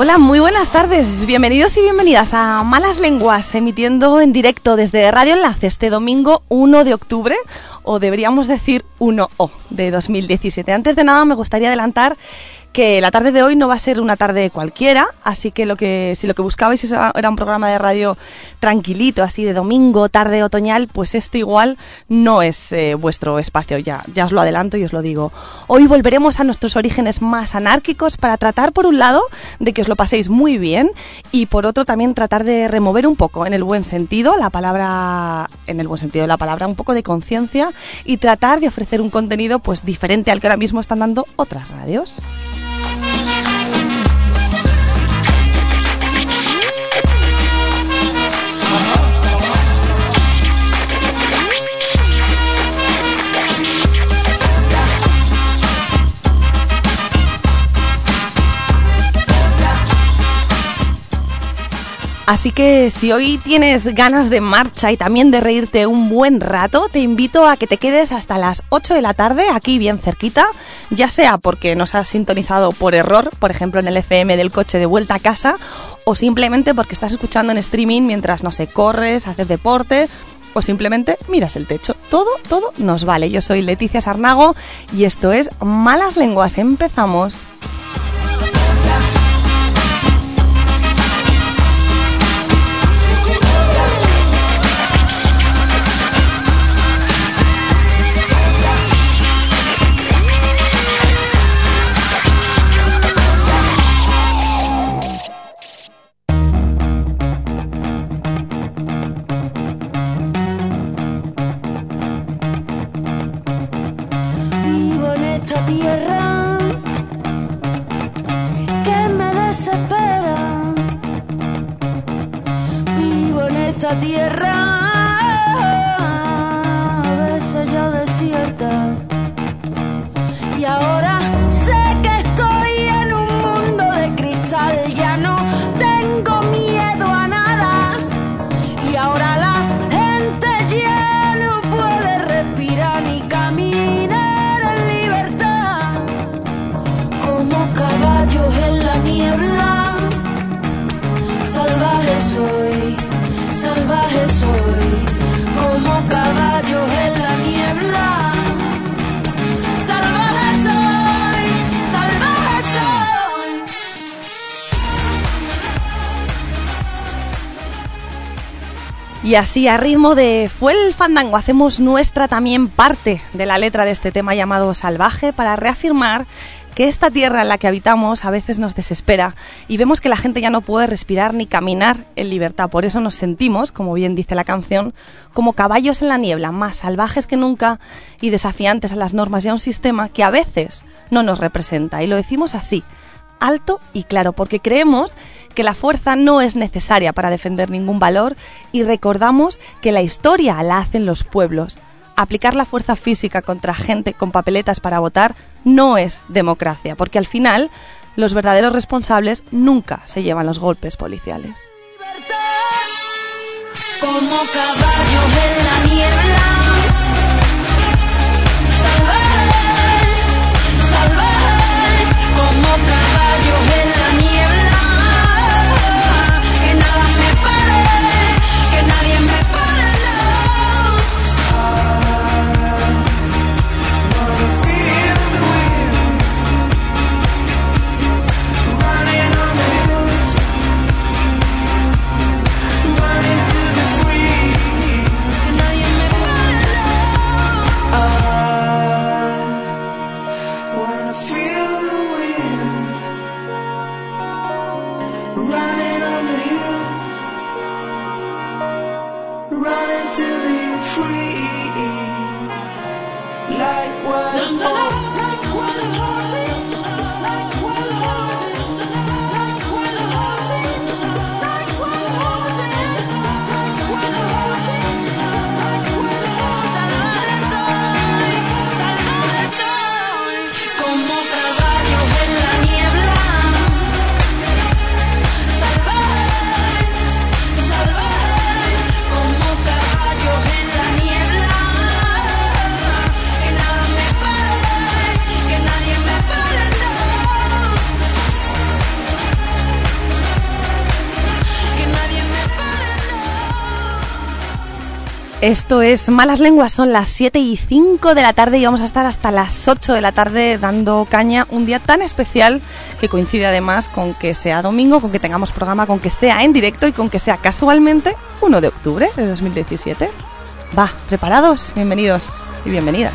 Hola, muy buenas tardes. Bienvenidos y bienvenidas a Malas Lenguas, emitiendo en directo desde Radio Enlace este domingo 1 de octubre, o deberíamos decir 1O de 2017. Antes de nada, me gustaría adelantar que la tarde de hoy no va a ser una tarde cualquiera, así que lo que si lo que buscabais era un programa de radio tranquilito, así de domingo, tarde otoñal, pues este igual no es eh, vuestro espacio, ya, ya os lo adelanto y os lo digo. Hoy volveremos a nuestros orígenes más anárquicos para tratar por un lado de que os lo paséis muy bien y por otro también tratar de remover un poco en el buen sentido la palabra en el buen sentido de la palabra un poco de conciencia y tratar de ofrecer un contenido pues diferente al que ahora mismo están dando otras radios. Así que si hoy tienes ganas de marcha y también de reírte un buen rato, te invito a que te quedes hasta las 8 de la tarde aquí bien cerquita, ya sea porque nos has sintonizado por error, por ejemplo en el FM del coche de vuelta a casa, o simplemente porque estás escuchando en streaming mientras, no sé, corres, haces deporte o simplemente miras el techo. Todo, todo nos vale. Yo soy Leticia Sarnago y esto es Malas Lenguas. Empezamos. Tierra Y así, a ritmo de Fue el Fandango, hacemos nuestra también parte de la letra de este tema llamado Salvaje para reafirmar que esta tierra en la que habitamos a veces nos desespera y vemos que la gente ya no puede respirar ni caminar en libertad. Por eso nos sentimos, como bien dice la canción, como caballos en la niebla, más salvajes que nunca y desafiantes a las normas y a un sistema que a veces no nos representa. Y lo decimos así, alto y claro, porque creemos que la fuerza no es necesaria para defender ningún valor y recordamos que la historia la hacen los pueblos. Aplicar la fuerza física contra gente con papeletas para votar no es democracia, porque al final los verdaderos responsables nunca se llevan los golpes policiales. Esto es Malas Lenguas, son las 7 y 5 de la tarde y vamos a estar hasta las 8 de la tarde dando caña un día tan especial que coincide además con que sea domingo, con que tengamos programa, con que sea en directo y con que sea casualmente 1 de octubre de 2017. Va, ¿preparados? Bienvenidos y bienvenidas.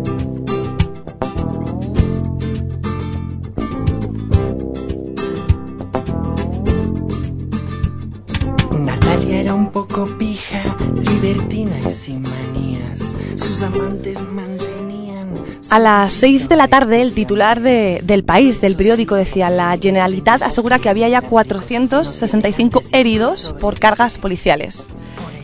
Un poco pija, libertina y sin manías. Sus amantes mantenían. A las 6 de la tarde, el titular de- del país, del periódico, decía: La Generalitat asegura que había ya 465 heridos por cargas policiales.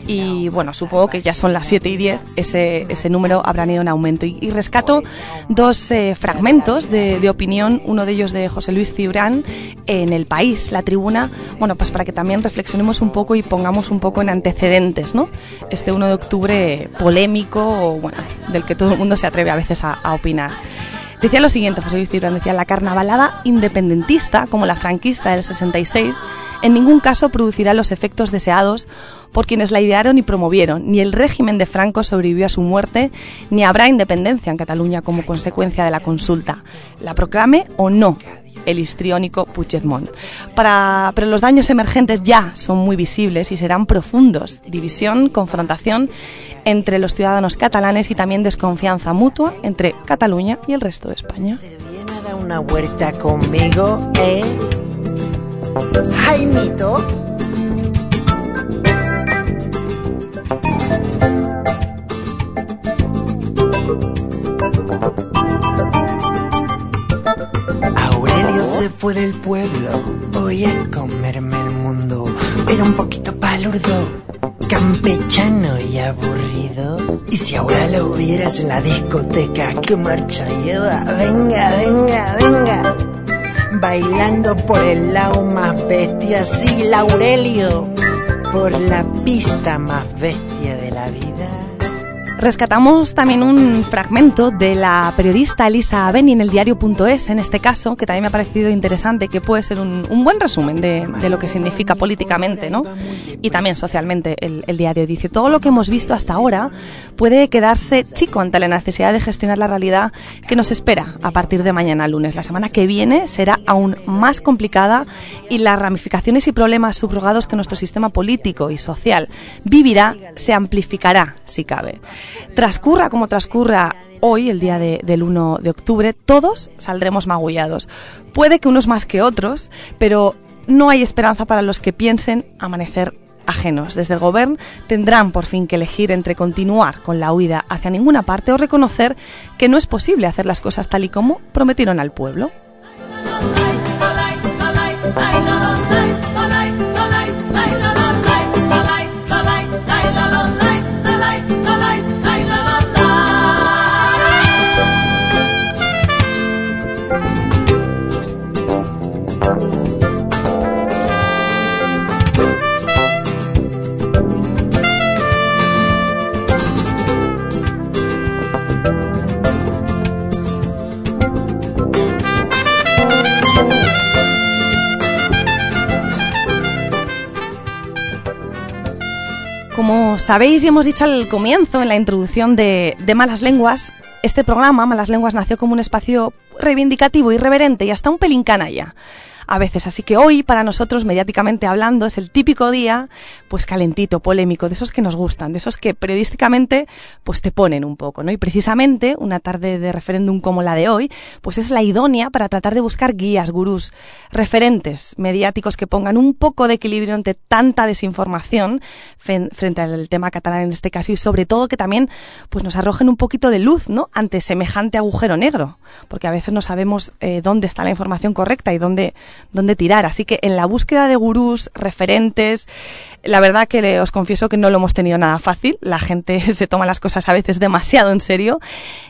Y bueno, supongo que ya son las 7 y 10, ese, ese número habrá ido en aumento. Y, y rescato dos eh, fragmentos de, de opinión, uno de ellos de José Luis Cibrán en El País, la tribuna, bueno, pues para que también reflexionemos un poco y pongamos un poco en antecedentes, ¿no? Este 1 de octubre polémico, o, bueno, del que todo el mundo se atreve a veces a, a opinar. Decía lo siguiente, José Luis Cibrán, decía, la carnavalada independentista, como la franquista del 66, en ningún caso producirá los efectos deseados por quienes la idearon y promovieron. Ni el régimen de Franco sobrevivió a su muerte, ni habrá independencia en Cataluña como consecuencia de la consulta. La proclame o no el histriónico Puigdemont. Para, pero los daños emergentes ya son muy visibles y serán profundos. División, confrontación entre los ciudadanos catalanes y también desconfianza mutua entre Cataluña y el resto de España. Se fue del pueblo, voy a comerme el mundo. Era un poquito palurdo, campechano y aburrido. Y si ahora lo hubieras en la discoteca, ¿qué marcha lleva? Venga, venga, venga. Bailando por el lado más bestia, sí, Laurelio. Por la pista más bestia de la vida. Rescatamos también un fragmento de la periodista Elisa Beni en el diario.es, en este caso, que también me ha parecido interesante, que puede ser un, buen resumen de, de, lo que significa políticamente ¿no? y también socialmente el, el, diario. Dice, todo lo que hemos visto hasta ahora puede quedarse chico ante la necesidad de gestionar la realidad que nos espera a partir de mañana lunes. La semana que viene será aún más complicada y las ramificaciones y problemas subrogados que nuestro sistema político y social vivirá se amplificará, si cabe. Transcurra como transcurra hoy, el día de, del 1 de octubre, todos saldremos magullados. Puede que unos más que otros, pero no hay esperanza para los que piensen amanecer ajenos. Desde el gobierno tendrán por fin que elegir entre continuar con la huida hacia ninguna parte o reconocer que no es posible hacer las cosas tal y como prometieron al pueblo. Sabéis y hemos dicho al comienzo, en la introducción de, de Malas Lenguas, este programa, Malas Lenguas, nació como un espacio reivindicativo, irreverente y hasta un pelín canalla a veces. Así que hoy, para nosotros, mediáticamente hablando, es el típico día, pues calentito, polémico, de esos que nos gustan, de esos que periodísticamente, pues te ponen un poco, ¿no? Y precisamente una tarde de referéndum como la de hoy, pues es la idónea para tratar de buscar guías, gurús, referentes mediáticos que pongan un poco de equilibrio ante tanta desinformación frente al tema catalán en este caso y sobre todo que también, pues nos arrojen un poquito de luz, ¿no? Ante semejante agujero negro, porque a veces no sabemos eh, dónde está la información correcta y dónde dónde tirar. Así que en la búsqueda de gurús, referentes, la verdad que le, os confieso que no lo hemos tenido nada fácil. La gente se toma las cosas a veces demasiado en serio.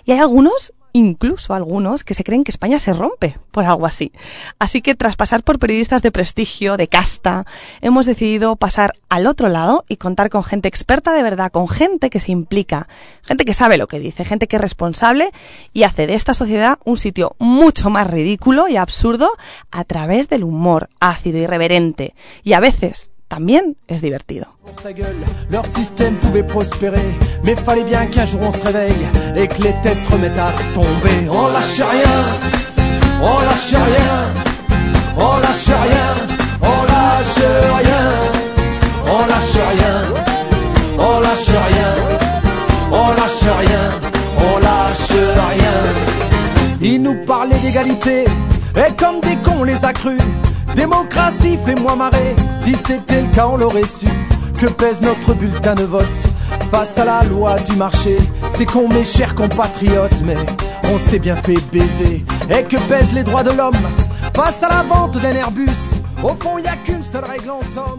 Y hay algunos incluso algunos que se creen que España se rompe por algo así. Así que tras pasar por periodistas de prestigio, de casta, hemos decidido pasar al otro lado y contar con gente experta de verdad, con gente que se implica, gente que sabe lo que dice, gente que es responsable y hace de esta sociedad un sitio mucho más ridículo y absurdo a través del humor ácido, irreverente y a veces también es divertido. Leur système pouvait prospérer, mais fallait bien qu'un jour on se réveille et que les têtes se remettent à tomber. On lâche rien, on lâche rien, on lâche rien, on lâche rien, on lâche rien, on lâche rien, on lâche rien, on lâche rien. Ils nous parlaient d'égalité, et comme des cons on les a crus. Démocratie, fais-moi marrer. Si c'était le cas, on l'aurait su. Que pèse notre bulletin de vote face à la loi du marché? C'est con, mes chers compatriotes, mais on s'est bien fait baiser. Et que pèsent les droits de l'homme?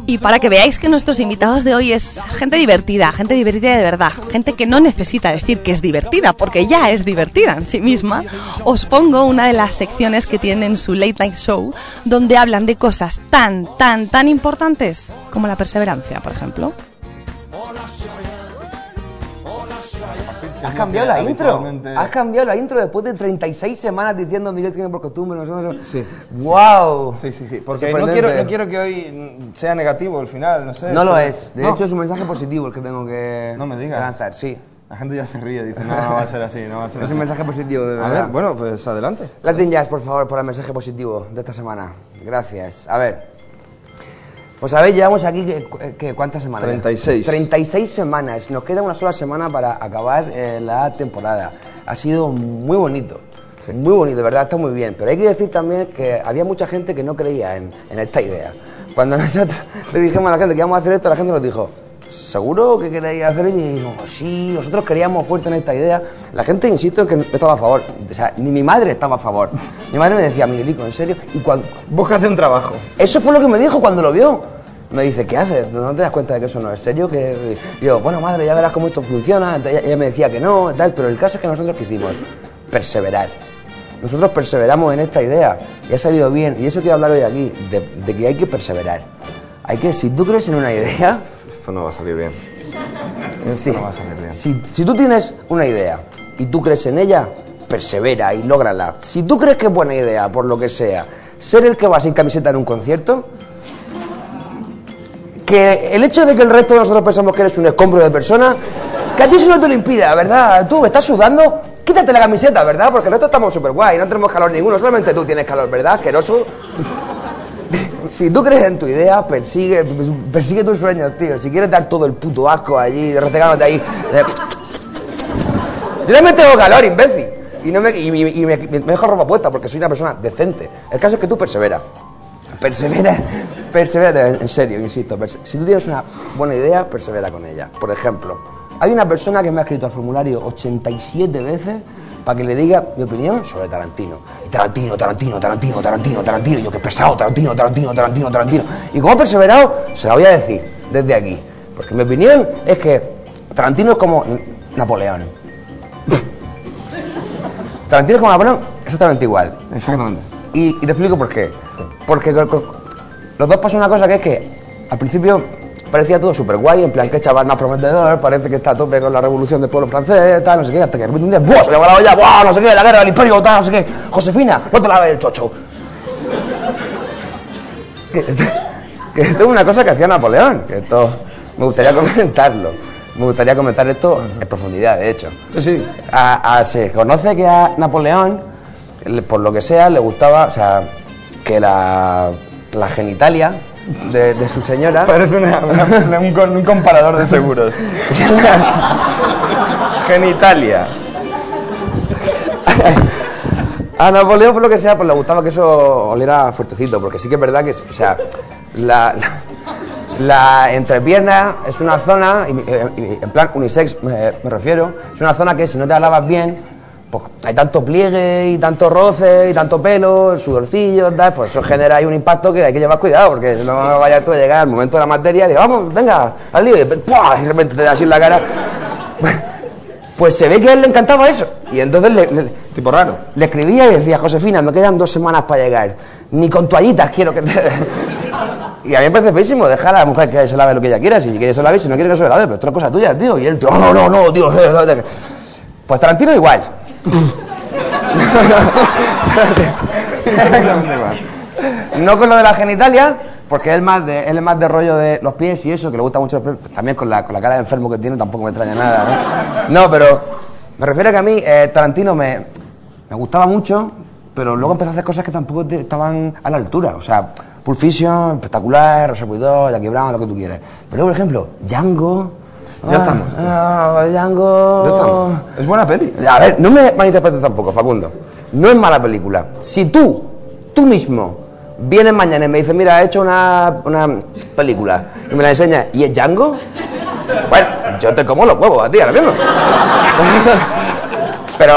Y para que veáis que nuestros invitados de hoy es gente divertida, gente divertida de verdad, gente que no necesita decir que es divertida, porque ya es divertida en sí misma, os pongo una de las secciones que tienen su Late Night Show, donde hablan de cosas tan, tan, tan importantes como la perseverancia, por ejemplo. Has cambiado la intro. Has cambiado la intro después de 36 semanas diciendo Miguel tiene por costumbre, no sé, no sé. Sí. ¡Wow! Sí, sí, sí. Porque no quiero, no quiero que hoy sea negativo el final, no sé. No lo es. De hecho, es un mensaje positivo el que tengo que No me digas. que lanzar. Sí. La gente ya se ríe, dice, no, no va a ser así, no va a ser Es así. un mensaje positivo, de A ver, bueno, pues adelante. Latin Jazz, por favor, por el mensaje positivo de esta semana. Gracias. A ver. Pues ver, llevamos aquí, que, que- ¿cuántas semanas? 36. 36 semanas. Nos queda una sola semana para acabar eh, la temporada. Ha sido muy bonito. Muy bonito, de verdad, está muy bien. Pero hay que decir también que había mucha gente que no creía en, en esta idea. Cuando nosotros le dijimos a la gente que íbamos a hacer esto, la gente nos dijo, ¿seguro que queréis hacer? Y dijimos, sí, nosotros creíamos fuerte en esta idea. La gente, insisto, en que no estaba a favor. O sea, ni mi madre estaba a favor. Mi madre me decía, Miguelico, ¿en serio? Y cuando, Búscate un trabajo. eso fue lo que me dijo cuando lo vio. Me dice, ¿qué haces? ¿No te das cuenta de que eso no es serio? Que y yo, bueno, madre, ya verás cómo esto funciona. Entonces, Ella, me decía que no, tal, pero el caso es que nosotros qué hicimos, perseverar. Nosotros perseveramos en esta idea y ha salido bien. Y eso quiero hablar hoy aquí, de, de que hay que perseverar. Hay que, si tú crees en una idea, Esto no va a salir bien. sí, no va a salir bien. si, si tú tienes una idea y tú crees en ella, persevera y lógrala. Si tú crees que es buena idea, por lo que sea, ser el que va sin camiseta en un concierto, que el hecho de que el resto de nosotros pensamos que eres un escombro de persona, que a ti eso no te lo impide, ¿verdad? Tú estás sudando, quítate la camiseta, ¿verdad? Porque nosotros estamos súper guay, no tenemos calor ninguno, solamente tú tienes calor, ¿verdad? Asqueroso. Si tú crees en tu idea, persigue, persigue tus sueños, tío. Si quieres dar todo el puto asco allí, retegándote ahí. Yo también tengo calor, imbécil. Y, no me, y, me, me dejo ropa puesta porque soy una persona decente. El caso es que tú persevera. Persevera, persevera, en serio, insisto. si tú tienes una buena idea, persevera con ella. Por ejemplo, hay una persona que me ha escrito al formulario 87 veces para que le diga mi opinión sobre Tarantino. Y Tarantino, Tarantino, Tarantino, Tarantino, Tarantino. Y yo, que pesado, Tarantino, Tarantino, Tarantino, Tarantino. Y como he perseverado, se la voy a decir desde aquí. Porque mi opinión es que Tarantino es como Napoleón. Tarantino es como Napoleón, exactamente igual. Exactamente. Y, y te explico por qué. Porque los dos pasan una cosa que es que al principio parecía todo súper guay, en plan, qué chaval más prometedor, parece que está a tope con la revolución del pueblo francés, tal, no sé qué, hasta que de repente un día, ¡buah! Se le va la olla, ¡buah! No sé qué, la guerra del imperio, tal, no sé qué. Josefina, no te laves el chocho. Que, que esto es una cosa que hacía Napoleón, que esto me gustaría comentarlo. me gustaría comentar esto en profundidad, de hecho. Sí, sí. A- a- se conoce que a Napoleón, le- por lo que sea, le gustaba, o sea, que la, la genitalia de, de su señora. Parece una- una- un, comparador de seguros. Genitalia. A Napoleón, por lo que sea, pues le gustaba que eso oliera fuertecito, porque sí que es verdad que, o sea, la, la, la entrepierna es una zona, y, y en plan unisex me, me refiero, es una zona que si no te la lavas bien, pues hay tanto pliegue y tanto roce y tanto pelo, sudorcillo, tal, pues eso genera ahí un impacto que hay que llevar cuidado, porque si no vaya tú a llegar al momento de la materia y digo, vamos, venga, al lío, y de repente te da así en la cara. Pues se ve que a él le encantaba eso. Y entonces le, le- Tipo raro. le escribía y decía, Josefina, me quedan dos semanas para llegar. Ni con toallitas quiero que te... Y a mí me parece feísimo, deja a la mujer que se lave lo que ella quiera, si quiere se lave, si no quiere que se lave, pero esto es cosa tuya, tío. Y él, tío, no, no, no, tío. Pues Tarantino igual. No con lo de la genitalia, porque él, más de, él es más de rollo de los pies y eso, que le gusta mucho los pies. También con la, con la cara de enfermo que tiene tampoco me extraña nada, ¿no? No, pero me refiero a que a mí eh, Tarantino me, me gustaba mucho, pero luego empezó a hacer cosas que tampoco estaban a la altura. O sea, Pulp Fiction, espectacular, Reservoir Jackie Brown, lo que tú quieras. Pero por ejemplo, Django... Ya estamos. Ah, Django... Ya estamos. Es buena peli. A ver, no me malinterpretes tampoco, Facundo. No es mala película. Si tú, tú mismo, vienes mañana y me dices, mira, he hecho una, una película y me la enseñas y es Django, bueno, yo te como los huevos a ti ahora mismo. Pero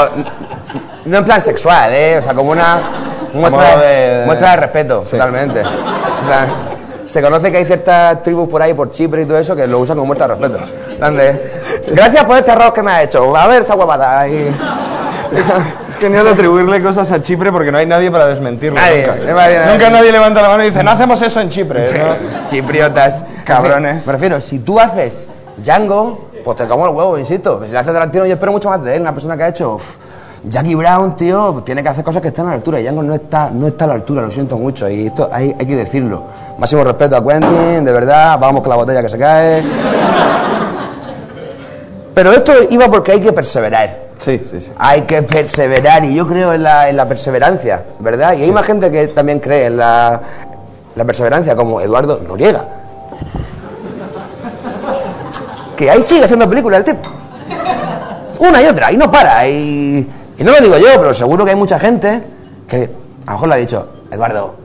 no en plan sexual, ¿eh? O sea, como una muestra de, de- muestra de respeto, Sí. totalmente. En plan, se conoce que hay ciertas tribus por ahí, por Chipre y todo eso, que lo usan como muestra de respeto. Gracias por este arroz que me has hecho. A ver esa huevada. Y... Es que ni de atribuirle cosas a Chipre porque no hay nadie para desmentirlo. Nadie, nunca. nadie, nadie. Nunca nadie levanta la mano y dice, no hacemos eso en Chipre. ¿no? Chipriotas. Cabrones. Me refiero, si tú haces Django, pues te como el huevo, insisto. Si le haces Tarantino, yo espero mucho más de él. Una persona que ha hecho Jackie Brown, tío, tiene que hacer cosas que están a la altura. Y Django no está, no está a la altura, lo siento mucho. Y esto hay, hay que decirlo. Máximo respeto a Quentin, de verdad. Vamos con la botella que se cae. Pero esto iba porque hay que perseverar. Sí, sí, sí. Hay que perseverar y yo creo en la, en la perseverancia, ¿verdad? Y hay más gente que también cree en la, la perseverancia, como Eduardo Noriega. Que ahí sigue haciendo películas el tipo. Una y otra, y no para. Y, y no lo digo yo, pero seguro que hay mucha gente que a lo mejor le ha dicho, Eduardo,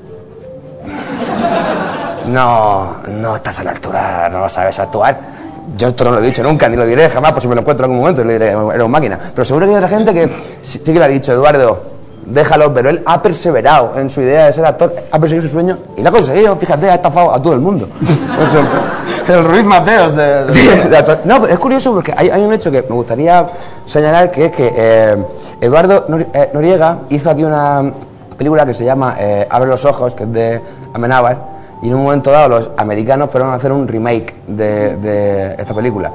no, no estás a la altura, no sabes actuar. Yo esto no lo he dicho nunca, ni lo diré jamás, por si me lo encuentro en algún momento, le diré, era un máquina. Pero seguro que hay otra gente que sí que le ha dicho, Eduardo, déjalo, pero él ha perseverado en su idea de ser actor, ha perseguido su sueño y lo ha conseguido, fíjate, ha estafado a todo el mundo. El Ruiz Mateos de... de-. No, pero es curioso porque hay, hay un hecho que me gustaría señalar, que es que eh, Eduardo eh, Noriega hizo aquí una película que se llama eh, Abre los ojos, que es de Amenábar, y en un momento dado los americanos fueron a hacer un remake de, de esta película.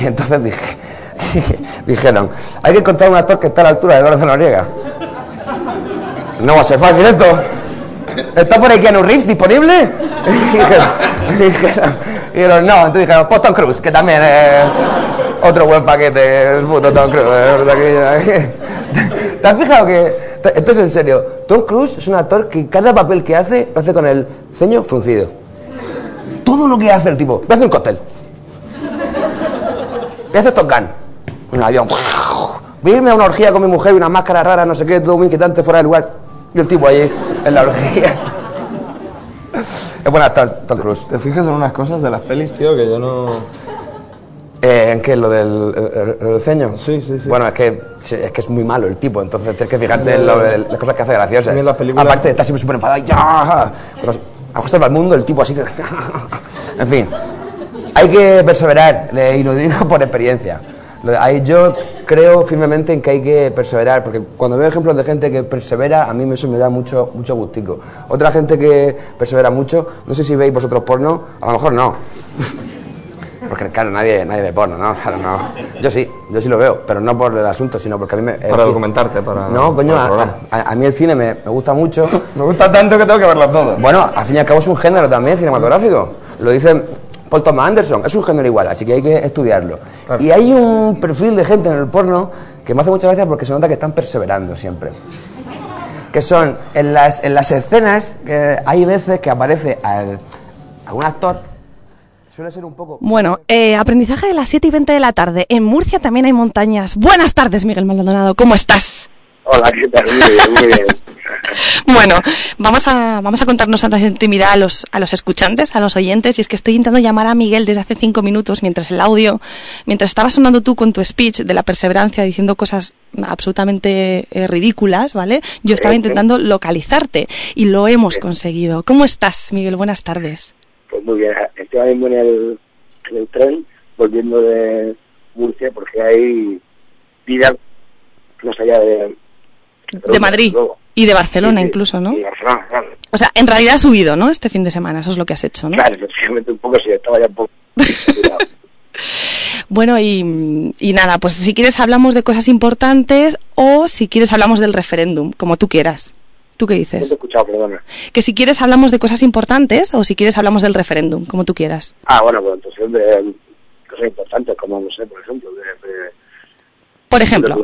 Y entonces dije, dijeron, hay que encontrar un actor que esté a la altura de Eduardo Noriega. No va a ser fácil esto. ¿Está por ahí Keanu Reeves disponible? Y dijeron, y dijeron- y dijeron, no, entonces dijeron, pues Tom Cruise, que también es otro buen paquete, el puto Tom Cruise. que- ¿Te has fijado que, esto es en serio, Tom Cruise es un actor que cada papel que hace, lo hace con el ceño fruncido. Todo lo que hace el tipo, voy a hacer un cóctel. Voy a hacer Top Gun. Un avión. Voy a irme a una orgía con mi mujer y una máscara rara, no sé qué, todo muy inquietante fuera de lugar. Y el tipo allí, en la orgía. Es buen actor, Tom Cruise. Te fijas en unas cosas de las pelis, tío, que yo no... Eh, ¿En qué? ¿Lo del el- el- el ceño? Sí, sí, sí. Bueno, es que, es que es muy malo el tipo, entonces tienes que fijarte en, lo las cosas que hace graciosas. En las películas- Aparte, está siempre súper enfadado. ¡ya! Pero a salva el mundo, el tipo así. en fin, hay que perseverar, y lo digo por experiencia. Ahí yo creo firmemente en que hay que perseverar, porque cuando veo ejemplos de gente que persevera, a mí eso me da mucho, mucho gustico. Otra gente que persevera mucho, no sé si veis vosotros porno, a lo mejor no. Porque claro, nadie, nadie ve porno, ¿no? Claro, no. Yo sí, yo sí lo veo, pero no por el asunto, sino porque a mí me... Para documentarte, para... No, coño, para a, programa. a- a mí el cine me, me gusta mucho. Me gusta tanto que tengo que verlas todas. Bueno, al fin y al cabo es un género también cinematográfico. Lo dicen Paul Thomas Anderson, es un género igual, así que hay que estudiarlo. Y hay un perfil de gente en el porno que me hace mucha gracia porque se nota que están perseverando siempre. Que son, en las, en las escenas, que hay veces que aparece al- algún actor, suele ser un poco... Bueno, eh, aprendizaje de las 7 y 20 de la tarde. En Murcia también hay montañas. Buenas tardes, Miguel Maldonado. ¿Cómo estás? Hola, ¿qué tal? Muy bien, muy bien. Bueno, vamos a, vamos a contarnos tanta intimidad a los, a los escuchantes, a los oyentes, y es que estoy intentando llamar a Miguel desde hace cinco minutos mientras el audio, mientras estaba sonando tú con tu speech de la perseverancia diciendo cosas absolutamente eh, ridículas, ¿vale? Yo estaba intentando localizarte y lo hemos conseguido. ¿Cómo estás, Miguel? Buenas tardes. Pues muy bien, estoy ahora mismo en el, en el tren volviendo de Murcia porque hay vida más allá de... De Madrid luego. Y de Barcelona Sí, incluso, ¿no? y Barcelona, claro. O sea, en realidad has subido, ¿no? Este fin de semana, eso es lo que has hecho, ¿no? Claro, efectivamente un poco sí, estaba ya un poco... Bueno, y, y nada, pues si quieres hablamos de cosas importantes o si quieres hablamos del referéndum, como tú quieras. ¿Tú qué No te he dices? escuchado, perdona. Que si quieres hablamos de cosas importantes o si quieres hablamos del referéndum, como tú quieras. Ah, bueno, pues entonces de cosas importantes como, no sé, por ejemplo, de... de Por ¿qué te ejemplo?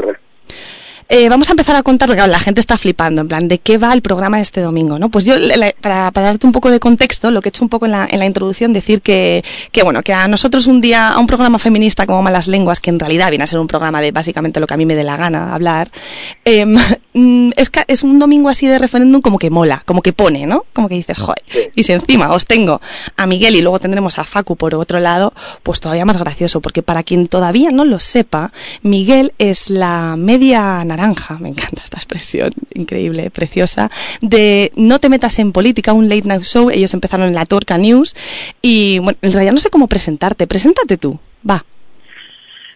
Eh, vamos a empezar a contar, porque claro, la gente está flipando, en plan, ¿de qué va el programa este domingo? ¿no? Pues yo, para, darte un poco de contexto, lo que he hecho un poco en la, introducción, decir que, que, bueno, que a nosotros un día, a un programa feminista como Malas Lenguas, que en realidad viene a ser un programa de básicamente lo que a mí me dé la gana hablar, em, mm, es, ca- es un domingo así de referéndum como que mola, como que pone, ¿no? Como que dices, joder. Sí. Y si encima os tengo a Miguel y luego tendremos a Facu por otro lado, pues todavía más gracioso, porque para quien todavía no lo sepa, Miguel es la media naranja, me encanta esta expresión, increíble, preciosa, de No te metas en política, un late night show, ellos empezaron en la Torca News, y bueno, en realidad no sé cómo presentarte, preséntate tú, va.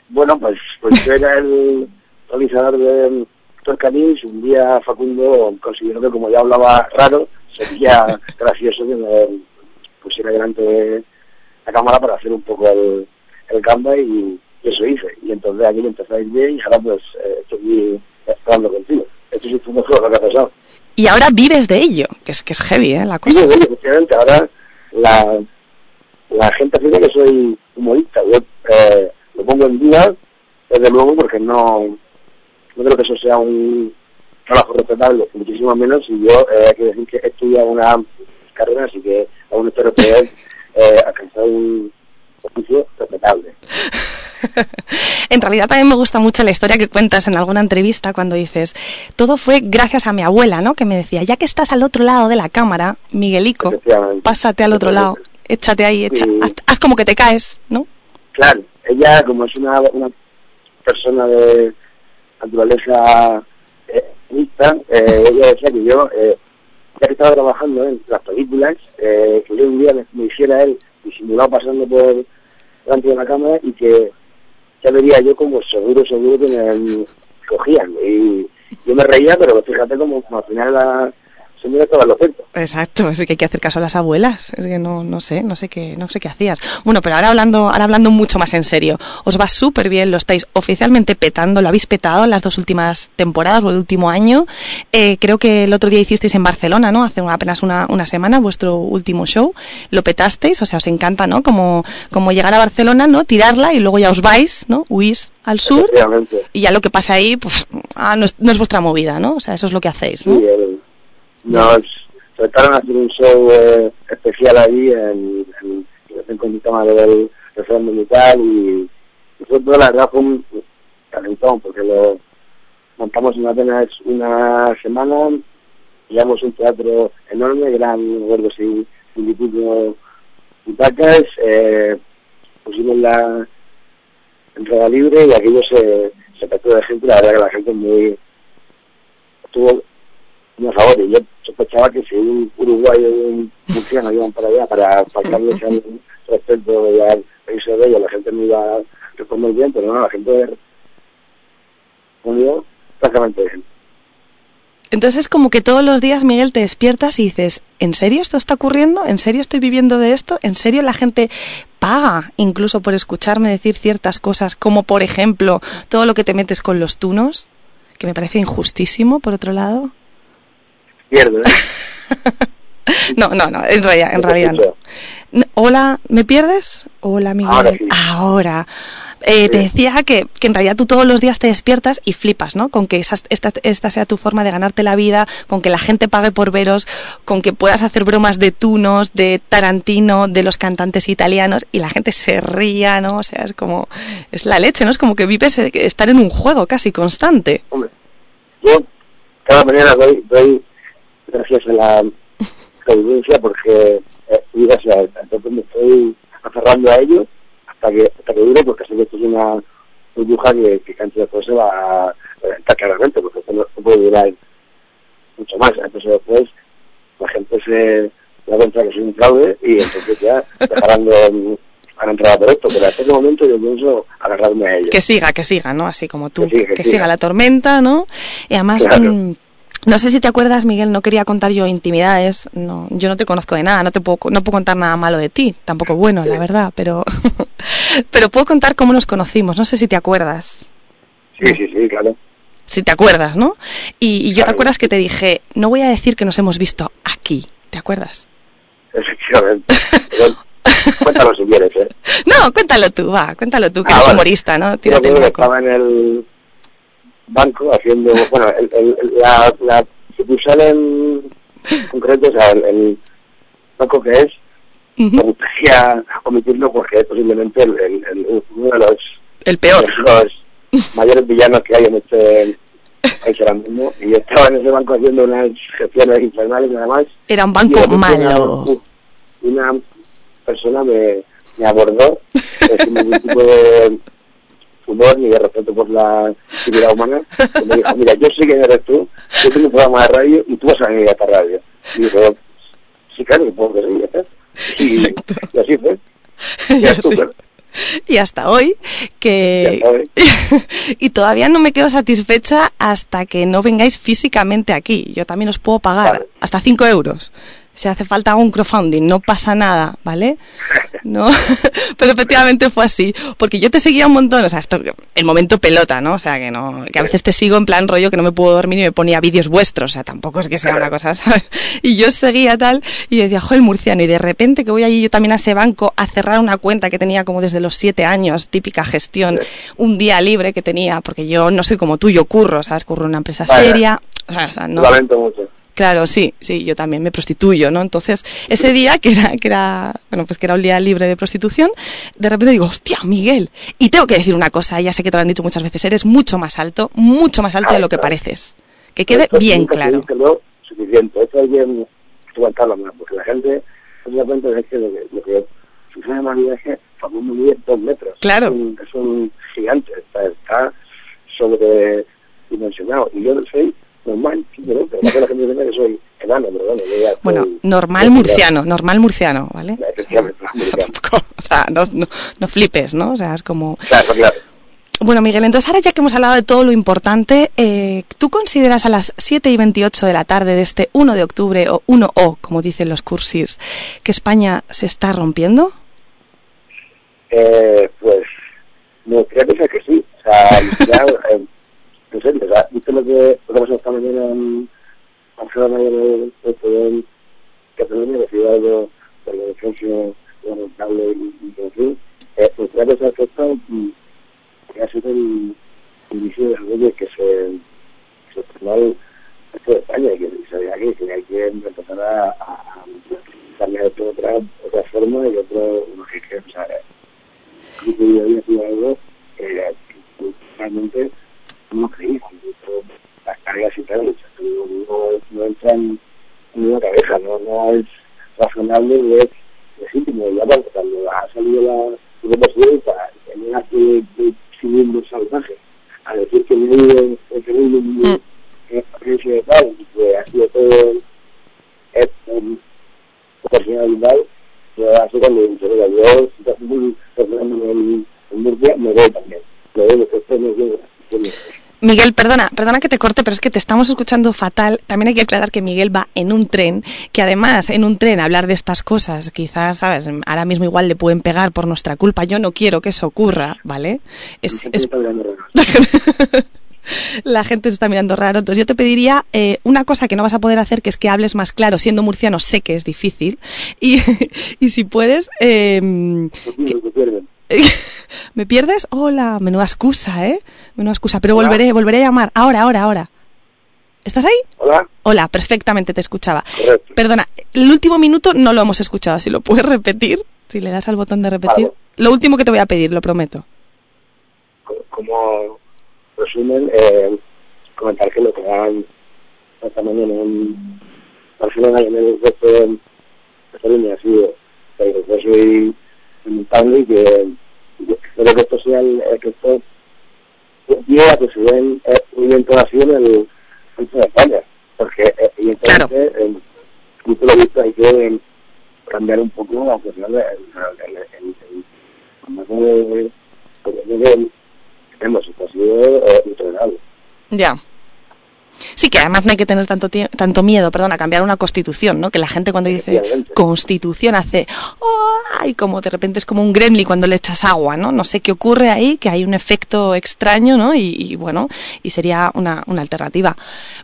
Bueno, pues, pues yo era el realizador de Torcanins. Un día Facundo consideró que como ya hablaba raro, sería gracioso que me pusiera delante de la cámara para hacer un poco el, el gamba y eso hice. Y entonces aquí empezó a ir bien y ahora pues eh, estoy hablando contigo. Esto sí fue lo que ha pasado. Y ahora vives de ello, que es, que es heavy, ¿eh? La cosa. sí, efectivamente, ahora la, la gente piensa que soy humorista. Yo eh, lo pongo en duda, desde luego, porque no, no creo que eso sea un trabajo respetable, muchísimo menos. Y yo, eh, que decir que he estudiado una carrera, así que aún espero poder eh, alcanzar un oficio respetable. en realidad también me gusta mucho la historia que cuentas en alguna entrevista cuando dices, todo fue gracias a mi abuela, ¿no? Que me decía, ya que estás al otro lado de la cámara, Miguelico, pásate al otro lado, échate ahí, echa, Sí. haz, haz como que te caes, ¿no? Claro, ella como es una, una persona de naturaleza eh, mixta, eh, ella decía que yo, eh, ya que estaba trabajando en las películas, eh, que yo un día me, hiciera él disimulado pasando por delante de la cámara y que ya vería yo como seguro, seguro que me cogían. Y yo me reía, pero fíjate como al final la Exacto, es que hay que hacer caso a las abuelas. Es que no, no sé, no sé qué, no sé qué hacías. Bueno, pero ahora hablando, ahora hablando mucho más en serio, os va súper bien, lo estáis oficialmente petando, lo habéis petado en las dos últimas temporadas o el último año. Eh, creo que el otro día hicisteis en Barcelona, ¿no? Hace apenas una, una semana vuestro último show, lo petasteis, o sea, os encanta, ¿no? Como, como llegar a Barcelona, ¿no? Tirarla y luego ya os vais, ¿no? Huís al sur y ya lo que pasa ahí, pues, ah, no, es, no es vuestra movida, ¿no? O sea, eso es lo que hacéis, ¿no? Sí, el- nos trataron de hacer un show eh, especial ahí en, en, con el tema del referéndum y tal y, todo la verdad fue un calentón porque lo montamos en apenas una semana llevamos un teatro enorme gran gordo sin dipudo butacas eh, pusimos la entrada libre y aquello se, se petó de gente la verdad que la gente muy estuvo favor y yo sospechaba que si un uruguayo y un murciano iban para allá para faltarles al respeto y al países de ellos la gente no iba a responder bien pero no la gente respondió francamente bien Entonces es como que todos los días, Miguel, te despiertas y dices, ¿en serio esto está ocurriendo? ¿En serio estoy viviendo de esto? ¿En serio la gente paga incluso por escucharme decir ciertas cosas, como por ejemplo todo lo que te metes con los tunos? Que me parece injustísimo, por otro lado. Pierdo ¿eh? No, no, no, en realidad, en realidad no. Hola, ¿me pierdes? Hola, Miguel. Ahora sí. Ahora. Eh, Te decía que, que en realidad tú todos los días te despiertas y flipas, ¿no? Con que esa- esta, esta sea tu forma de ganarte la vida, con que la gente pague por veros, con que puedas hacer bromas de Tunos, de Tarantino, de los cantantes italianos y la gente se ría, ¿no? O sea, es como, es la leche, ¿no? Es como que vives eh, estar en un juego casi constante. Hombre, yo cada mañana doy, doy gracias a la providencia porque eh, y gracias a entonces me estoy aferrando a ello hasta que hasta que dure porque sé que esto es una burbuja que, que antes después se va a reventar claramente porque esto no, no puede durar mucho más entonces después la gente se da cuenta que soy un fraude y entonces ya dejarán de han entrado por esto pero hasta ese momento yo pienso agarrarme a ello Que siga, que siga, ¿no? Así como tú, Que siga, que que siga. siga la tormenta, ¿no? Y además, Claro. No sé si te acuerdas, Miguel, no quería contar yo intimidades, no, yo no te conozco de nada, no te puedo, no puedo contar nada malo de ti, tampoco bueno, la verdad, pero, pero puedo contar cómo nos conocimos, no sé si te acuerdas, sí sí sí claro si te acuerdas, ¿no? Y, y yo te acuerdas que te dije, no voy a decir que nos hemos visto aquí, ¿te acuerdas? Efectivamente. Cuéntalo si quieres, ¿eh? No, cuéntalo tú, va, cuéntalo tú, que Ah, eres vale. humorista, ¿no? Yo Tírate que moco. estaba en el banco haciendo, bueno, el, el- la, la sucursal en concreto, o sea, el, el banco que es, me Ujú. gustaría omitirlo porque es posiblemente el, el- el- uno de los, El peor. de los mayores villanos que hay en este país ahora mismo. Y yo estaba en ese banco haciendo unas gestiones infernales nada más. Era un Y banco repente malo. Una, una persona me, me abordó sin ningún tipo de humor ni de respeto por la figura humana. Y me dijo, mira, yo sé quién eres tú, yo tengo un programa de radio y tú vas a venir a esta radio. Y dije, sí, claro, puedo que sí, está. Y, Exacto. y así fue. Y así. Y hasta hoy, que... Y todavía no me quedo satisfecha hasta que no vengáis físicamente aquí. Yo también os puedo pagar Vale. hasta 5 euros. Si hace falta un crowdfunding, no pasa nada, ¿vale? ¿No? Pero efectivamente fue así. Porque yo te seguía un montón, o sea, esto, el momento pelota, ¿no? O sea, que no, que a veces te sigo en plan rollo que no me puedo dormir y me ponía vídeos vuestros, o sea, tampoco es que sea una cosa, ¿sabes? Y yo seguía tal y decía, joder, el murciano, y de repente que voy allí yo también a ese banco a cerrar una cuenta que tenía como desde los siete años, típica gestión, un día libre que tenía, porque yo no soy como tú, yo curro, ¿sabes? Curro en una empresa seria, o sea, no, lamento mucho. Claro, sí, sí, yo también me prostituyo, ¿no? Entonces, ese día que era, que era, bueno, pues que era un día libre de prostitución, de repente digo, hostia, Miguel, y tengo que decir una cosa, ya sé que te lo han dicho muchas veces, eres mucho más alto, mucho más alto de lo que Claro. pareces. Que quede Esto bien claro. dice lo suficiente. Esto hay que aguantarlo más, porque la gente no se da cuenta de que lo que, lo que sucede en Madrid es que Facundo mide dos metros. Claro. Es un, es un gigante, está, está sobredimensionado. Y yo soy normal, simplemente. La la gente piensa que soy enano, pero bueno, estoy- Bueno, normal murciano, normal murciano, ¿vale? O sea, Efectivamente, tampoco- o sea, no, no, no flipes, ¿no? O sea, es como... Claro, claro. Bueno, Miguel, entonces ahora ya que hemos hablado de todo lo importante, eh, ¿tú consideras a las 7 y 28 de la tarde de este 1 de octubre, o 1O, como dicen los cursis, que España se está rompiendo? Eh, pues me gustaría pensar que sí. O sea, ya, eh, sé, o sea, ¿viste lo que, que pasó esta mañana en Barcelona del del Poder Cataluña, que ciudad de, de la defensa lamentable y, y en fin? Eh, me gustaría pensar que esto mm, que ha sido el inicio de algo de que se, se el resto de España y que se veía que, que hay que empezar a, a, cambiar esto de otra, otra forma y otro, qué, o sea, creo que había sido algo que que realmente no creía. Las cargas y tal, no, no, no entra en, una cabeza, no, no es razonable ni es legítimo. Ya cuando, cuando ha salido la vicepresidenta en un acto de, de salvaje a decir que no vive el mundo en experiencia de tal, y que ha sido todo es un proporcionalidad, yo así cuando dice, mira, yo si estás muy referéndome en, Murcia, me voy también. Me voy porque esto no es bien. Miguel, perdona, perdona que te corte, pero es que te estamos escuchando fatal. También hay que aclarar que Miguel va en un tren, que además en un tren hablar de estas cosas, quizás, ¿sabes? Ahora mismo igual le pueden pegar por nuestra culpa. Yo no quiero que eso ocurra, ¿vale? Es, es. La gente se está mirando raro. Entonces yo te pediría eh, una cosa que no vas a poder hacer, que es que hables más claro. Siendo murciano sé que es difícil. Y, y si puedes... eh, Se pierden. ¿Me pierdes? Hola, menuda excusa, ¿eh? Menuda excusa. Pero volveré, volveré a llamar. Ahora, ahora, ahora. ¿Estás ahí? Hola, Hola, perfectamente te escuchaba. correcto. Perdona, el último minuto no lo hemos escuchado. Si lo puedes repetir, si le das al botón de repetir. Vale. Lo último que te voy a pedir, lo prometo. Co- Como resumen, eh, comentar que lo que hagan esta mañana en Barcelona y en el resto de Cataluña ha sido y y que espero que esto sea el, eh, que esto que se den eh, movimientos así en el centro de España porque eh, eh, justo lo visto hay que eh, cambiar un poco aunque sea el, el, el, el, tenemos esto ha sido eh, Ya. Sí, que además no hay que tener tanto, tanto miedo, perdón, a cambiar una constitución, ¿no? Que la gente cuando dice constitución hace, ¡ay! Como de repente es como un gremlin cuando le echas agua, ¿no? No sé qué ocurre ahí, que hay un efecto extraño, ¿no? Y, y bueno, y sería una, una alternativa.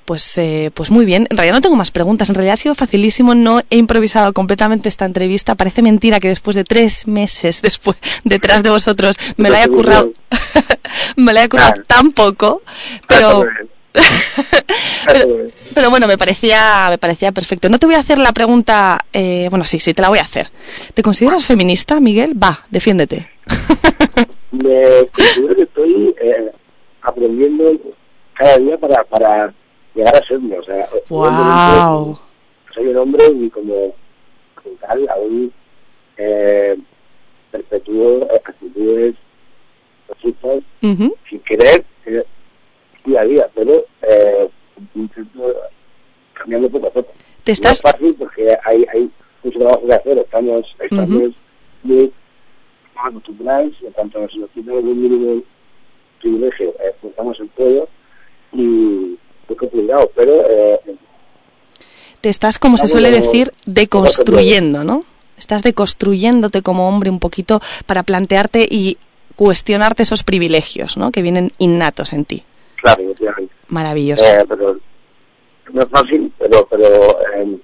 Pues, eh, pues muy bien. En realidad no tengo más preguntas. En realidad ha sido facilísimo. No he improvisado completamente esta entrevista. Parece mentira que después de tres meses después, detrás de vosotros, me la haya currado, me la haya currado tan poco. Pero, pero, bueno, me parecía, me parecía perfecto. No te voy a hacer la pregunta, eh, bueno, sí, sí, te la voy a hacer. ¿Te consideras feminista, Miguel? Va, defiéndete. me considero que estoy eh, aprendiendo cada día para, para llegar a serlo. O sea, Wow. soy un hombre y como, como tal aún eh, perpetúo actitudes machistas sin querer día a día, pero eh, cambiando poco a poco. Te No estás, es fácil porque hay, hay mucho trabajo que hacer, estamos, estamos Ujú. muy acostumbrados, en cuanto nos nos quitan algún mínimo privilegio, eh, pues estamos en todo y es complicado, pero eh, te estás, como se suele decir, deconstruyendo, ¿no? Estás deconstruyéndote como hombre un poquito para plantearte y cuestionarte esos privilegios, ¿no? Que vienen innatos en ti. Claro, efectivamente. Maravilloso. Eh, pero no es fácil, pero, pero eh,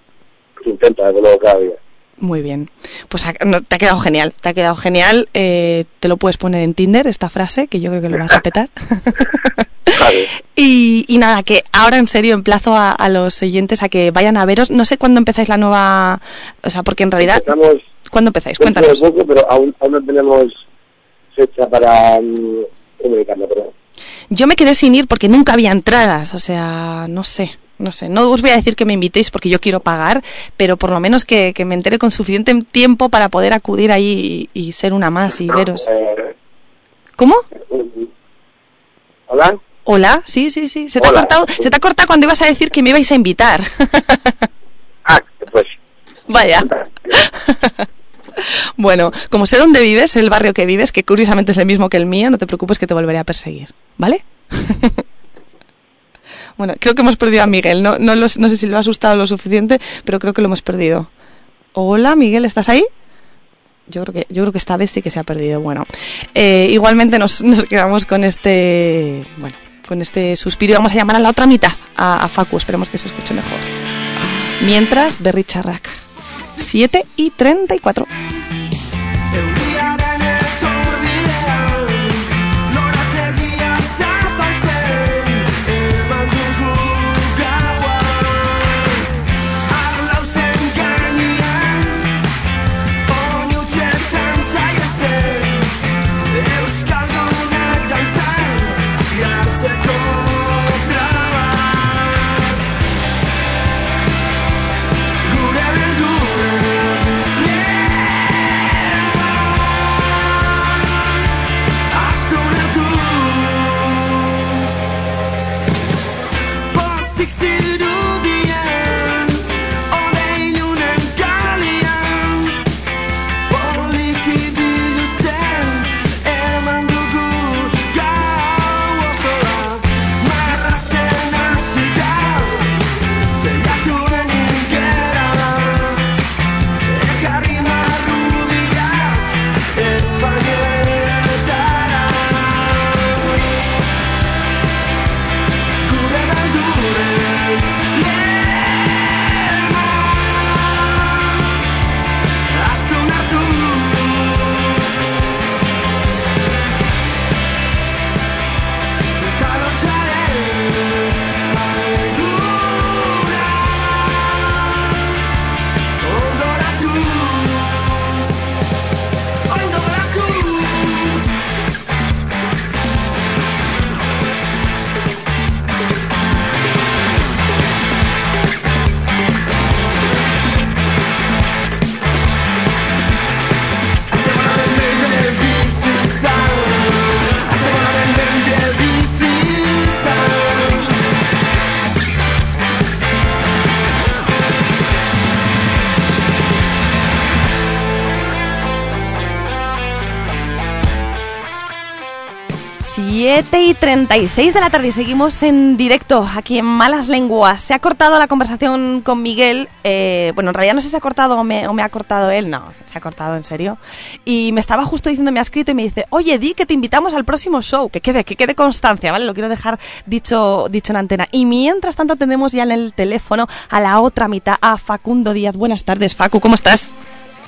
se intenta, desde luego, cada día. Muy bien. Pues no, te ha quedado genial, te ha quedado genial. Eh, te lo puedes poner en Tinder, esta frase, que yo creo que lo vas a petar. Y, y nada, que ahora en serio emplazo a, a los oyentes a que vayan a veros. No sé cuándo empezáis la nueva... O sea, porque en realidad... Empezamos ¿Cuándo empezáis? Cuéntanos. poco, pero aún, aún no tenemos fecha para comunicarlo, pero Yo me quedé sin ir porque nunca había entradas, o sea, no sé, no sé. No os voy a decir que me invitéis porque yo quiero pagar, pero por lo menos que, que me entere con suficiente tiempo para poder acudir ahí y, y ser una más y veros. Eh, ¿Cómo? mm, ¿Hola? Hola, sí, sí, sí. Se te, ha cortado, se te ha cortado cuando ibas a decir que me ibais a invitar. Ah, pues Vaya. Bueno, como sé dónde vives, el barrio que vives, que curiosamente es el mismo que el mío, no te preocupes que te volveré a perseguir, ¿vale? bueno, creo que hemos perdido a Miguel. No, no, sé si lo ha asustado lo suficiente, pero creo que lo hemos perdido. Hola, Miguel, ¿estás ahí? Yo creo que, yo creo que esta vez sí que se ha perdido. Bueno, eh, igualmente nos, quedamos con este, bueno, con este suspiro. Vamos a llamar a la otra mitad, a, a Facu. Esperemos que se escuche mejor. Mientras, Berry Charrac. 7 y 34. 7 y 36 de la tarde y seguimos en directo aquí en Malas Lenguas. Se ha cortado la conversación con Miguel. eh, bueno, en realidad no sé si se ha cortado o me, o me ha cortado él. No, se ha cortado en serio. Y me estaba justo diciendo, me ha escrito y me dice, oye, di que te invitamos al próximo show. Que quede, que quede constancia, ¿vale? Lo quiero dejar dicho, dicho en antena. Y mientras tanto tenemos ya en el teléfono a la otra mitad, a Facundo Díaz. Buenas tardes, Facu, ¿cómo estás?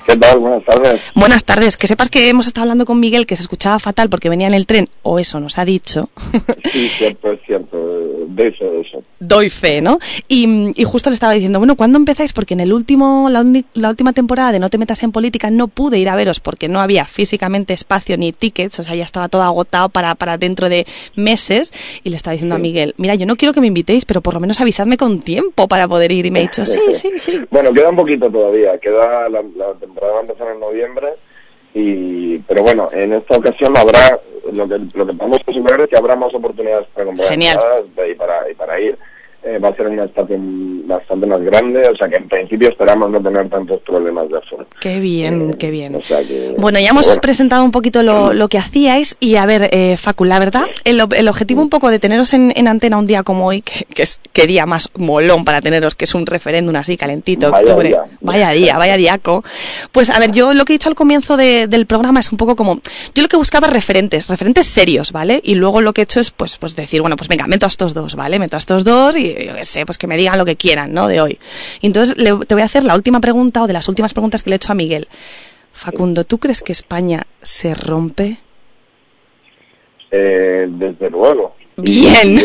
¿Qué tal? Buenas tardes. Buenas tardes. Que sepas que hemos estado hablando con Miguel, que se escuchaba fatal porque venía en el tren, o eso nos ha dicho. Sí, cierto, es cierto. De eso, de eso. Doy fe, ¿no? Y, y justo le estaba diciendo, bueno, ¿cuándo empezáis? Porque en el último, la, la última temporada de No te metas en política no pude ir a veros porque no había físicamente espacio ni tickets, o sea, ya estaba todo agotado para, para dentro de meses. Y le estaba diciendo a Miguel, mira, yo no quiero que me invitéis, pero por lo menos avisadme con tiempo para poder ir. Y me ha dicho, sí, sí, sí. Bueno, queda un poquito todavía. Queda la, la temporada va a empezar en noviembre. Y, pero bueno, en esta ocasión habrá, lo que, lo que podemos asegurar es que habrá más oportunidades para comprar Genial. y para, y para ir. Eh, va a ser una estación bastante más grande, o sea que en principio esperamos no tener tantos problemas de aforo. Qué bien, Eh, qué bien. o sea que- Bueno, ya hemos bueno. presentado un poquito lo, lo que hacíais y a ver, eh, Facu, la verdad, el, el objetivo un poco de teneros en, en antena un día como hoy, que, que es qué día más molón para teneros, que es un referéndum así calentito, Vaya octubre, día. vaya día, vaya diaco. Pues a ver, yo lo que he dicho al comienzo de- del programa es un poco como, yo lo que buscaba es referentes, referentes serios, ¿vale? Y luego lo que he hecho es pues, pues decir, bueno, pues venga, meto a estos dos, ¿vale? Meto a estos dos y yo qué sé, pues que me digan lo que quieran, ¿no? De hoy. Y entonces le- te voy a hacer la última pregunta o de las últimas preguntas que le he hecho a Miguel. Facundo, ¿tú crees que España se rompe? Eh, desde luego. Bien.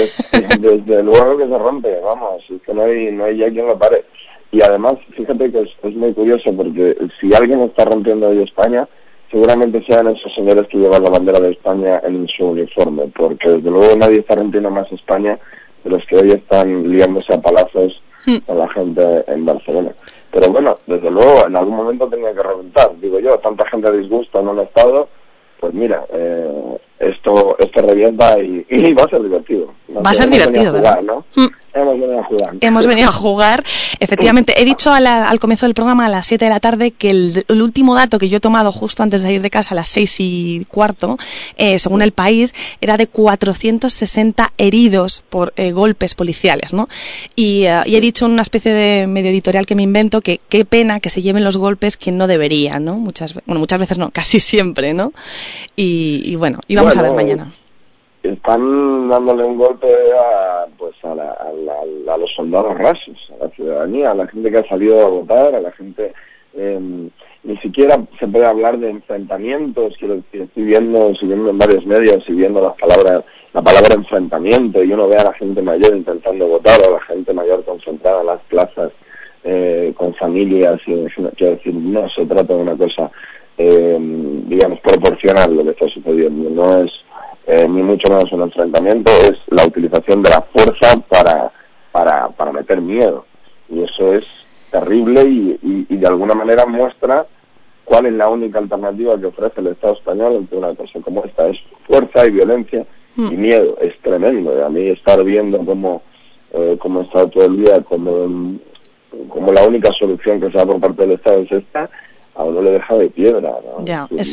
Desde luego que se rompe, vamos, es que no hay, no hay ya quien lo pare. Y además, fíjate que es, es muy curioso porque si alguien está rompiendo hoy España, seguramente sean esos señores que llevan la bandera de España en su uniforme, porque desde luego nadie está rompiendo más España de los que hoy están liándose a palazos con la gente en Barcelona. Pero bueno, desde luego, en algún momento tenía que reventar, digo yo, tanta gente disgusta en un estado, pues mira, eh, esto esto revienta y, y va a ser divertido. Va a ser divertido, jugar, ¿verdad? ¿no? Hemos venido a jugar. Hemos venido a jugar. Efectivamente, he dicho a la- al comienzo del programa a las 7 de la tarde que el, el último dato que yo he tomado justo antes de ir de casa a las 6 y cuarto, eh, según el país, era de 460 heridos por eh, golpes policiales, ¿no? Y, eh, y he dicho en una especie de medio editorial que me invento que qué pena que se lleven los golpes quien no debería, ¿no? Muchas, bueno, muchas veces no, casi siempre, ¿no? Y, y bueno, y vamos a ver Bueno, mañana. Están dándole un golpe a, pues a, la- a la- a los soldados rasos, a la ciudadanía, a la gente que ha salido a votar, a la gente... eh, ni siquiera se puede hablar de enfrentamientos, quiero decir, estoy viendo, estoy viendo en varios medios y viendo las palabras, la palabra enfrentamiento y uno ve a la gente mayor intentando votar o a la gente mayor concentrada en las plazas eh, con familias y no se trata de una cosa eh, digamos proporcional lo que está sucediendo, no es eh, ni mucho menos un enfrentamiento, es la utilización de la fuerza para, para, para meter miedo. Y eso es terrible y, y, y de alguna manera muestra cuál es la única alternativa que ofrece el Estado español ante una cosa como esta. Es fuerza y violencia Mm. y miedo. Es tremendo. Y a mí estar viendo cómo, eh, cómo he estado todo el día, como, como la única solución que se da por parte del Estado es esta, a uno le deja de piedra. ¿no?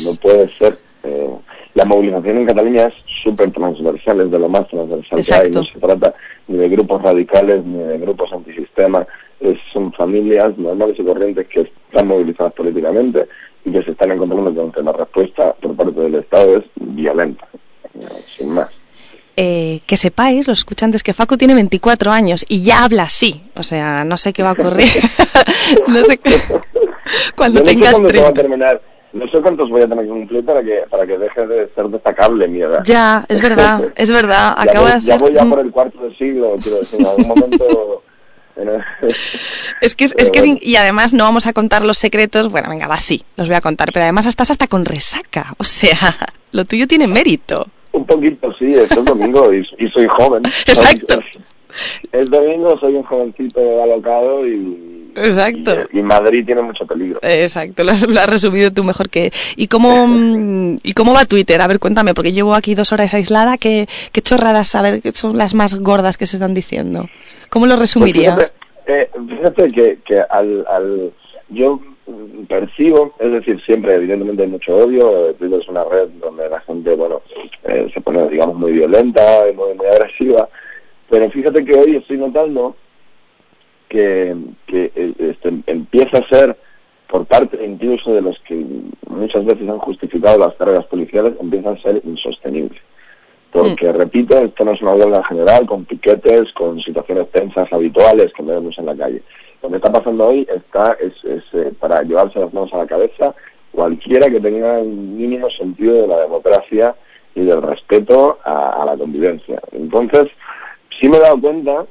No puede ser. Eh, la movilización en Cataluña es súper transversal, es de lo más transversal que hay. Exacto. No se trata ni de grupos radicales ni de grupos antisistema. Es, son familias normales y corrientes que están movilizadas políticamente y que se están encontrando con que la respuesta por parte del Estado es violenta, eh, sin más. eh, que sepáis, los escuchantes, que Facu tiene 24 años y ya habla así. O sea, no sé qué va a ocurrir. no sé qué. Cuando Yo no sé tengas cuándo se va a 30. terminar. No sé cuántos voy a tener que cumplir para que para que deje de ser destacable mi edad. Ya, es verdad, es verdad. ya, Acabo voy, de hacer. ya voy ya por el cuarto de siglo, quiero decir, en algún momento... Es que, es, es que bueno. y además no vamos a contar los secretos. Bueno, venga, va, sí, los voy a contar. Pero además estás hasta con resaca. O sea, lo tuyo tiene mérito. Un poquito, sí, es el domingo y, y soy joven. Exacto. Es domingo, soy un jovencito alocado y, Exacto. y, y Madrid tiene mucho peligro. Exacto, lo has, lo has resumido tú mejor que... ¿Y cómo, mm, ¿Y cómo va Twitter? A ver, cuéntame, porque llevo aquí dos horas aislada. ¿Qué, qué chorradas, a ver, qué son las más gordas que se están diciendo? ¿Cómo lo Pues resumirías? fíjate, eh, fíjate que, que al, al yo percibo, es decir, siempre evidentemente hay mucho odio, Twitter es una red donde la gente, bueno, eh, se pone, digamos, muy violenta y muy, muy agresiva, pero fíjate que hoy estoy notando que, que eh, este, empieza a ser por parte incluso de los que muchas veces han justificado las cargas policiales, empieza a ser insostenible. Porque, repito, esto no es una huelga en general, con piquetes, con situaciones tensas habituales que vemos en la calle. Lo que está pasando hoy está es, es, eh, para llevarse las manos a la cabeza cualquiera que tenga un mínimo sentido de la democracia y del respeto a, a la convivencia. Entonces, sí me he dado cuenta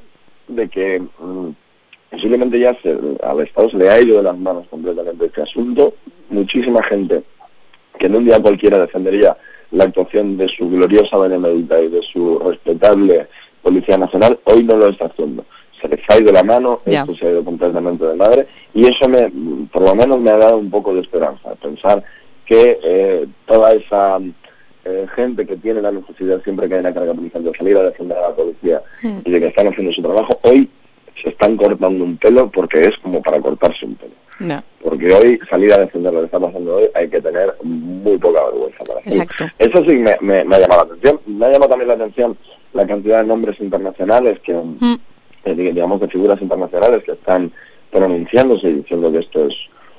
de que mm, posiblemente ya se, al Estado se le ha ido de las manos completamente este asunto. Muchísima gente que en un día cualquiera defendería la actuación de su gloriosa benemérita y de su respetable Policía Nacional, hoy no lo está haciendo. Se les ha ido la mano, Ya. esto se ha ido completamente de madre, y eso me, por lo menos me ha dado un poco de esperanza, pensar que eh, toda esa eh, gente que tiene la necesidad siempre que hay una carga policial de salir a defender a la policía y de que están haciendo su trabajo, hoy se están cortando un pelo porque es como para cortarse un pelo. No. Porque hoy salir a defender lo que está pasando hoy hay que tener muy poca vergüenza para hacerlo. Exacto. Eso sí me, me, me ha llamado la atención. Me ha llamado también la atención la cantidad de nombres internacionales que, Mm. eh, digamos, de figuras internacionales que están pronunciándose y diciendo que esto es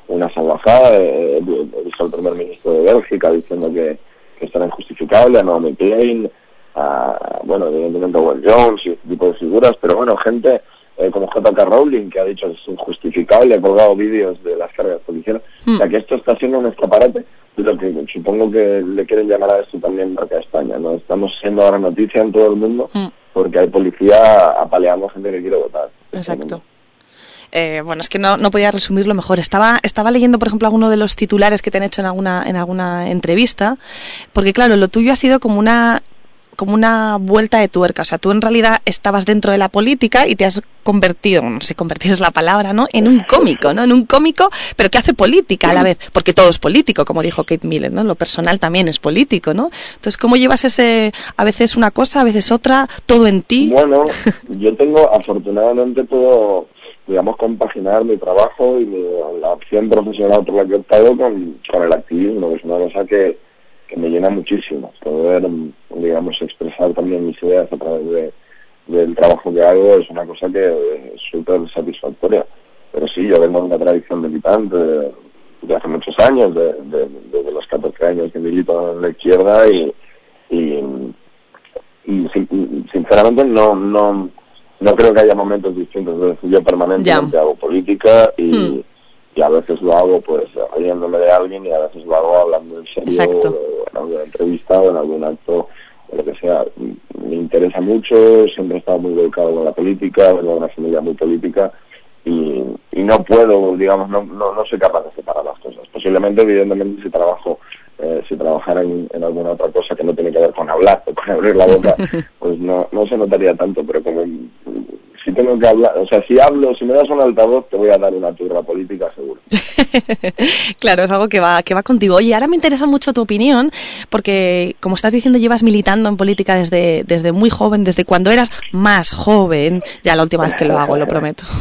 una salvajada. Eh, he visto al primer ministro de Bélgica diciendo que, que esto era injustificable, a Naomi Klein, a, bueno, evidentemente a Will Jones y este tipo de figuras, pero bueno, gente eh, como J.K. Rowling, que ha dicho que es injustificable, ha colgado vídeos de las cargas policiales. O sea, que esto está siendo un escaparate de lo que supongo que le quieren llamar a esto también marca España, ¿no? Estamos siendo ahora noticia en todo el mundo Mm. porque hay policía apaleando gente que quiere votar. Exacto. Eh, bueno, es que no, no podía resumirlo mejor. Estaba, estaba leyendo, por ejemplo, alguno de los titulares que te han hecho en alguna, en alguna entrevista, porque claro, lo tuyo ha sido como una como una vuelta de tuerca, o sea, tú en realidad estabas dentro de la política y te has convertido, no sé, es la palabra, ¿no? En un cómico, ¿no? En un cómico, pero que hace política a la vez, porque todo es político, como dijo Kate Millet, ¿no? Lo personal también es político, ¿no? Entonces, ¿cómo llevas ese, a veces una cosa, a veces otra, todo en ti? Bueno, yo tengo afortunadamente todo, digamos, compaginar mi trabajo y mi- la opción profesional por la que he optado con, con el activismo, que es una cosa que, que me llena muchísimo. Poder, digamos, expresar también mis ideas a través de, del trabajo que hago es una cosa que es súper satisfactoria. Pero sí, yo vengo de una tradición militante de, de hace muchos años, de, de, desde los 14 años que milito en la izquierda y, y, y sin- sinceramente no no no creo que haya momentos distintos es decir, yo permanentemente Ya. hago política y, Hmm. y a veces lo hago pues riéndome de alguien y a veces lo hago hablando en serio o en alguna entrevista o en algún acto o lo que sea me interesa mucho siempre he estado muy volcado con la política vengo una familia muy política y, y no puedo digamos no, no no soy capaz de separar las cosas posiblemente evidentemente si trabajo eh, si trabajara en, en alguna otra cosa que no tiene que ver con hablar o con abrir la boca, pues no, no se notaría tanto, pero como si tengo que hablar, o sea, si hablo, si me das un altavoz, te voy a dar una turra política seguro. claro, es algo que va, que va contigo. Oye, ahora me interesa mucho tu opinión, porque como estás diciendo, llevas militando en política desde, desde muy joven, desde cuando eras más joven, ya la última vez que lo hago, lo prometo.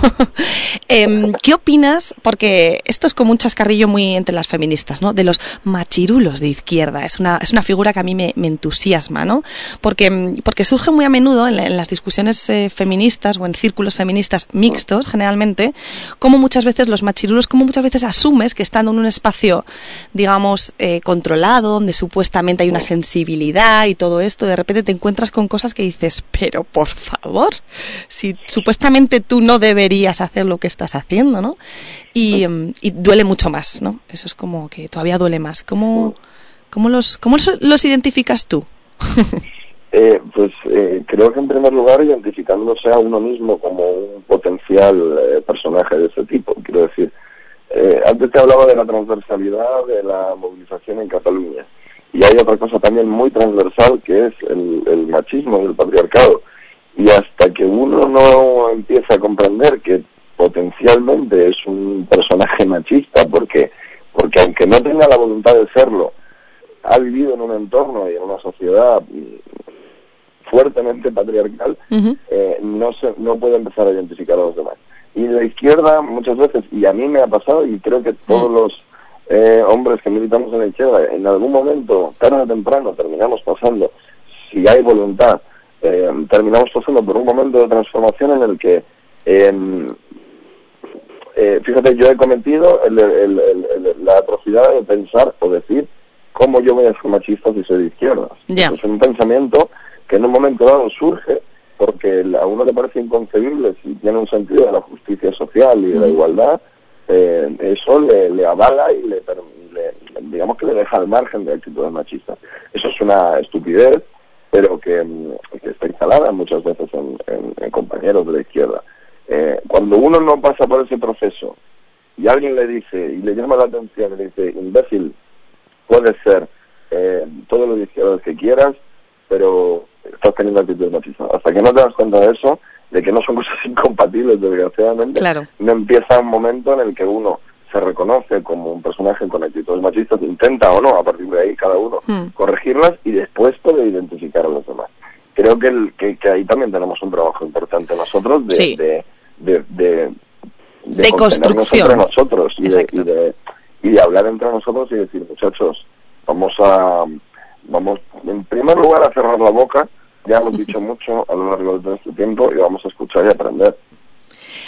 Em, ¿Qué opinas? Porque esto es como un chascarrillo muy entre las feministas, ¿no? De los machirulos de izquierda. Es una, es una figura que a mí me, entusiasma, ¿no? Porque, porque surge muy a menudo en, la- en las discusiones eh, feministas o círculos feministas mixtos, generalmente, como muchas veces los machirulos, como muchas veces asumes que estando en un espacio, digamos, eh, controlado, donde supuestamente hay una sensibilidad y todo esto, de repente te encuentras con cosas que dices, pero por favor, si supuestamente tú no deberías hacer lo que estás haciendo, ¿no? Y, em, y duele mucho más, ¿no? Eso es como que todavía duele más. ¿Cómo, cómo, los, cómo los, los identificas tú? Eh, pues eh, creo que en primer lugar identificándose a uno mismo como un potencial eh, personaje de ese tipo. Quiero decir, eh, antes te hablaba de la transversalidad de la movilización en Cataluña. Y hay otra cosa también muy transversal que es el, el machismo y el patriarcado. Y hasta que uno no empieza a comprender que potencialmente es un personaje machista, porque, porque aunque no tenga la voluntad de serlo, ha vivido en un entorno y en una sociedad fuertemente patriarcal, eh, no se, no puede empezar a identificar a los demás. Y la izquierda muchas veces, y a mí me ha pasado, y creo que todos los eh, hombres que militamos en la izquierda, en algún momento, tarde o temprano, terminamos pasando, si hay voluntad, eh, terminamos pasando por un momento de transformación en el que, em, eh, fíjate, yo he cometido el- el- el- el- la atrocidad de pensar o decir cómo yo voy a ser machista si soy de izquierdas. Ya. Es un pensamiento que en un momento dado surge porque a uno le parece inconcebible si tiene un sentido de la justicia social y de la igualdad, eh, eso le, le avala y le, digamos que le deja al margen de actitudes machistas. Eso es una estupidez, pero que, mm, que está instalada muchas veces en, en- en compañeros de la izquierda. Eh, cuando uno no pasa por ese proceso y alguien le dice y le llama la atención y le dice, imbécil, puedes ser eh, todo lo de izquierdas que quieras, pero estás teniendo actitudes machistas. Hasta que no te das cuenta de eso, de que no son cosas incompatibles, desgraciadamente, Claro. no empieza un momento en el que uno se reconoce como un personaje con actitudes machistas, intenta o no, a partir de ahí cada uno, Hmm. corregirlas y después puede identificar a los demás. Creo que, el- que, que ahí también tenemos un trabajo importante nosotros de, Sí. de, de, de, De construcción. entre nosotros y de, y, de, y de hablar entre nosotros y decir, muchachos, vamos a, vamos en primer lugar a cerrar la boca, ya hemos dicho mucho a lo largo de este tiempo y vamos a escuchar y aprender.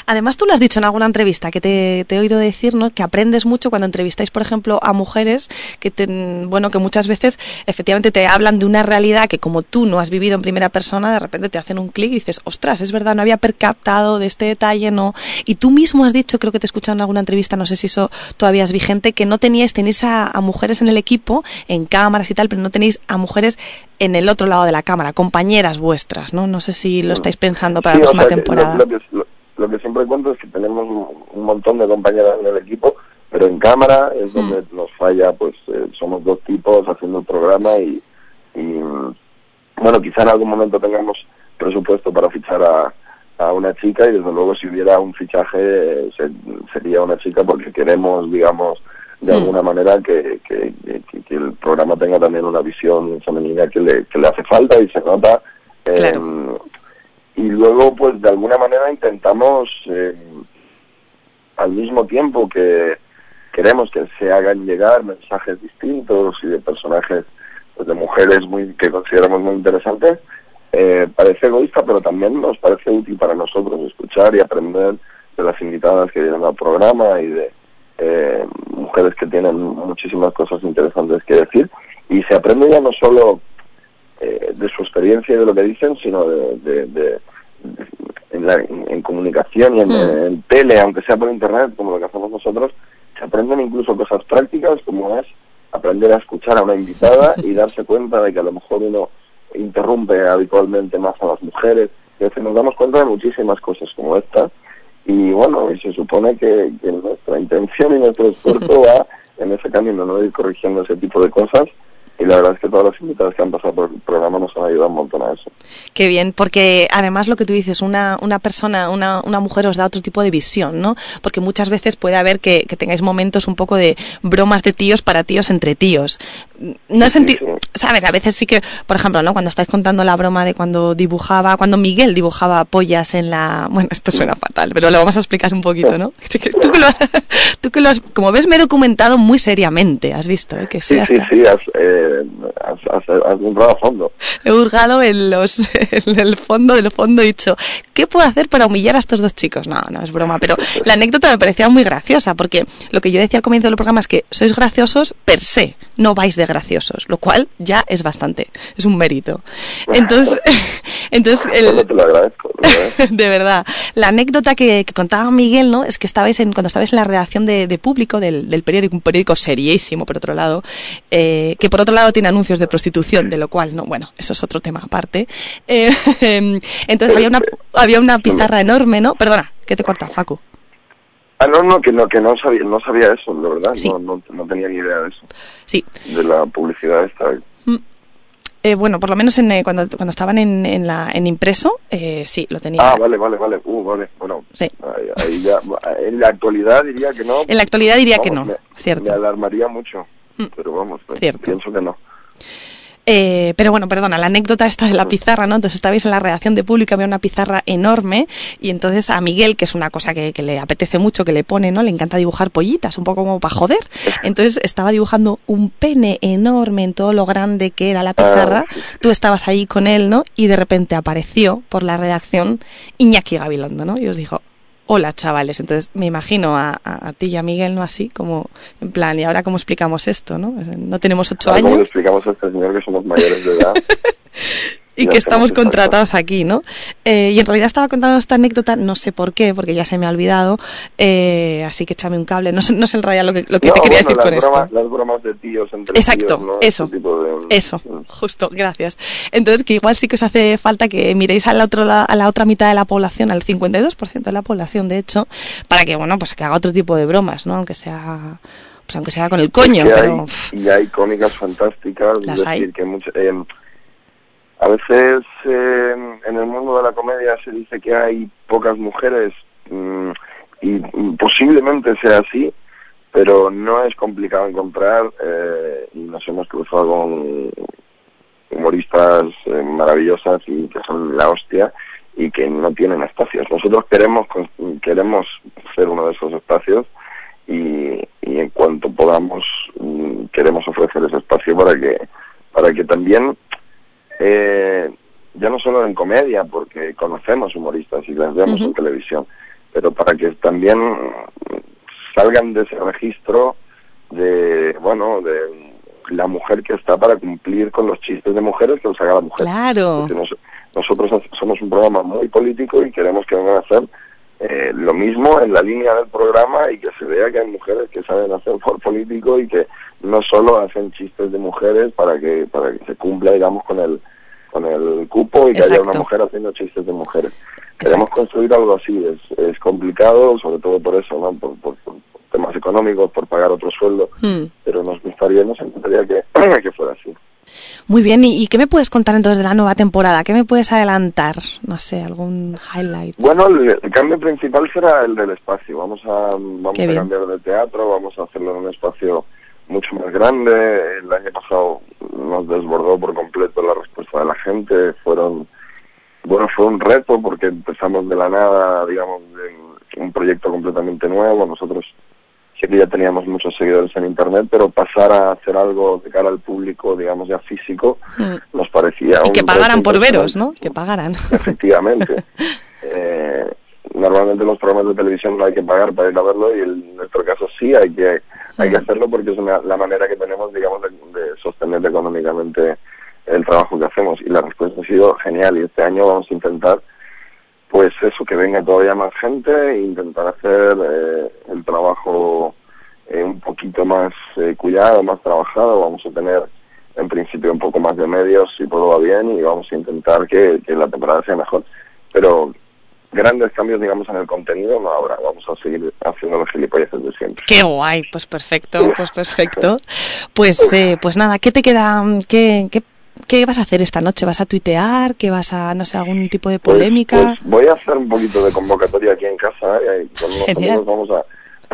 Además, tú lo has dicho en alguna entrevista que te, te he oído decir, ¿no? Que aprendes mucho cuando entrevistáis, por ejemplo, a mujeres que, te, bueno, que muchas veces efectivamente te hablan de una realidad que como tú no has vivido en primera persona, de repente te hacen un clic y dices, ostras, es verdad, no había percatado de este detalle, no. Y tú mismo has dicho, creo que te he escuchado en alguna entrevista, no sé si eso todavía es vigente, que no teníais, tenéis a, a mujeres en el equipo, en cámaras y tal, pero no tenéis a mujeres en el otro lado de la cámara, compañeras vuestras, ¿no? No sé si lo estáis pensando para Sí, la o próxima sea, temporada. Lo, lo que, lo- lo que siempre cuento es que tenemos un, montón de compañeras en el equipo, pero en cámara es donde nos falla, pues eh, somos dos tipos haciendo el programa y, y, bueno, quizá en algún momento tengamos presupuesto para fichar a, a una chica y desde luego si hubiera un fichaje eh, se- sería una chica porque queremos, digamos, de Mm. alguna manera que, que, que- que el programa tenga también una visión femenina que le, que le hace falta y se nota. eh, Claro. Y luego, pues de alguna manera intentamos, eh, al mismo tiempo que queremos que se hagan llegar mensajes distintos y de personajes, pues de mujeres muy que consideramos muy interesantes, eh, parece egoísta, pero también nos parece útil para nosotros escuchar y aprender de las invitadas que vienen al programa y de eh, mujeres que tienen muchísimas cosas interesantes que decir. Y se aprende ya no solo eh, de su experiencia y de lo que dicen, sino de, de- en, la- en- comunicación y en, Mm. en tele, aunque sea por internet, como lo que hacemos nosotros, se aprenden incluso cosas prácticas, como es aprender a escuchar a una invitada y darse cuenta de que a lo mejor uno interrumpe habitualmente más a las mujeres. Es decir, nos damos cuenta de muchísimas cosas como esta y bueno, y se supone que, que nuestra intención y nuestro esfuerzo va en ese camino, ¿no? Ir corrigiendo ese tipo de cosas y la verdad es que todas las invitadas que han pasado por el programa nos han ayudado un montón a eso. Qué bien, porque además lo que tú dices, una, una persona, una, una mujer os da otro tipo de visión, ¿no? Porque muchas veces puede haber que, que tengáis momentos un poco de bromas de tíos para tíos entre tíos. No Sí, sentido, sí. Sabes, a veces sí que, por ejemplo, ¿no? Cuando estáis contando la broma de cuando dibujaba, cuando Miguel dibujaba pollas en la, bueno, esto suena fatal, pero lo vamos a explicar un poquito, ¿no? Tú que lo, tú que lo has, como ves, me he documentado muy seriamente, has visto, ¿eh? Que Sí, sí, sí, hasta- sí, has, eh, has, has, has a fondo. He hurgado en los en el fondo del fondo y dicho, ¿qué puedo hacer para humillar a estos dos chicos? No, no es broma, pero la anécdota me parecía muy graciosa porque lo que yo decía al comienzo del programa es que sois graciosos per se, no vais de graciosos, lo cual ya es bastante, es un mérito. Entonces, entonces el, te lo agradezco. lo agradezco. de verdad. La anécdota que, que contaba Miguel, ¿no? Es que estabais en, cuando estabais en la redacción de, de público del, del periódico, un periódico seriísimo, por otro lado, eh, que por otro lado tiene anuncios de prostitución, de lo cual, no, bueno, eso es otro tema aparte. Eh, entonces había una, había una pizarra enorme, ¿no? Perdona, que te corta, Facu. Ah, no, no, que no, que no sabía, no sabía eso, de verdad, Sí. no, no, no tenía ni idea de eso, Sí. de la publicidad esta. Eh, bueno, por lo menos en, eh, cuando, cuando estaban en, en, la, en impreso, eh, sí, lo tenía. Ah, vale, vale, vale, uh, vale, bueno, Sí. ahí, ahí ya, en la actualidad diría que no. En la actualidad diría que Vamos, no, me- cierto. Me alarmaría mucho, Mm. pero vamos, pues, Cierto. pienso que no. Eh, pero bueno, perdona, la anécdota esta de la pizarra, ¿no? Entonces estabais en la redacción de público, había una pizarra enorme y entonces a Miguel, que es una cosa que, que le apetece mucho, que le pone, ¿no? Le encanta dibujar pollitas, un poco como para joder. Entonces estaba dibujando un pene enorme en todo lo grande que era la pizarra. Tú estabas ahí con él, ¿no? Y de repente apareció por la redacción Iñaki Gabilondo, ¿no? Y os dijo, hola chavales. Entonces me imagino a, a- a ti y a Miguel, ¿no? Así como, en plan, ¿y ahora cómo explicamos esto, no? No tenemos ocho Ahora, ¿Cómo años explicamos a este señor que somos mayores de edad? y que estamos contratados aquí, ¿no? Eh, y en realidad estaba contando esta anécdota, no sé por qué, porque ya se me ha olvidado, eh, así que échame un cable. No sé, no sé en realidad lo que, lo que No, te quería bueno, decir con esto. Las bromas de tíos entre Exacto, tíos, ¿no? eso. Ese tipo de- Eso, justo, gracias. Entonces, que igual sí que os hace falta que miréis a la, otro, a la otra mitad de la población, al 52% de la población, de hecho, para que, bueno, pues que haga otro tipo de bromas, ¿no? Aunque sea, pues aunque sea con el coño, que pero... hay, y hay cómicas fantásticas, Las es decir, hay. que eh, a veces eh, en el mundo de la comedia se dice que hay pocas mujeres mm, y posiblemente sea así, pero no es complicado encontrar eh, y nos hemos cruzado con humoristas eh, maravillosas y que son la hostia y que no tienen espacios. Nosotros queremos queremos ser uno de esos espacios y, y en cuanto podamos mm, queremos ofrecer ese espacio para que para que también eh, ya no solo en comedia porque conocemos humoristas y las vemos en televisión pero para que también salgan de ese registro de bueno de la mujer que está para cumplir con los chistes de mujeres que los haga la mujer Claro. Nos- nosotros somos un programa muy político y queremos que vengan a hacer eh, lo mismo en la línea del programa y que se vea que hay mujeres que saben hacer por político y que no solo hacen chistes de mujeres para que para que se cumpla digamos con el con el cupo y que haya una mujer haciendo chistes de mujeres. Queremos construir algo así es, es complicado sobre todo por eso no por, por- por temas económicos por pagar otro sueldo Hmm. pero nos gustaría nos encantaría que, que fuera así Muy bien, ¿Y, y qué me puedes contar entonces de la nueva temporada? ¿Qué me puedes adelantar? No sé, algún highlight. Bueno, el, el cambio principal será el del espacio. Vamos a vamos a cambiar de teatro, vamos a hacerlo en un espacio mucho más grande. El año pasado nos desbordó por completo la respuesta de la gente. Fueron bueno, fue un reto porque empezamos de la nada, digamos, de un proyecto completamente nuevo. Nosotros que ya teníamos muchos seguidores en internet, pero pasar a hacer algo de cara al público, digamos, ya físico, Hmm. nos parecía Y que un pagaran por veros, ¿no? Que pagaran. Efectivamente. Eh, normalmente los programas de televisión no hay que pagar para ir a verlo y en nuestro caso sí hay que hay que hacerlo porque es una- la manera que tenemos, digamos, de, de sostener económicamente el trabajo que hacemos y la respuesta ha sido genial y este año vamos a intentar pues eso, que venga todavía más gente e intentar hacer eh, el trabajo eh, un poquito más eh, cuidado, más trabajado. Vamos a tener en principio un poco más de medios si todo va bien y vamos a intentar que, que la temporada sea mejor. Pero grandes cambios, digamos, en el contenido no habrá. Vamos a seguir haciendo los gilipolleces de siempre. Qué guay, pues perfecto, pues perfecto. Pues, eh, pues nada, ¿qué te queda? ¿Qué, qué, qué vas a hacer esta noche? ¿Vas a tuitear? ¿Qué vas a, no sé, algún tipo de Pues- polémica? pues voy a hacer un poquito de convocatoria aquí en casa ¿eh? y con amigos vamos a,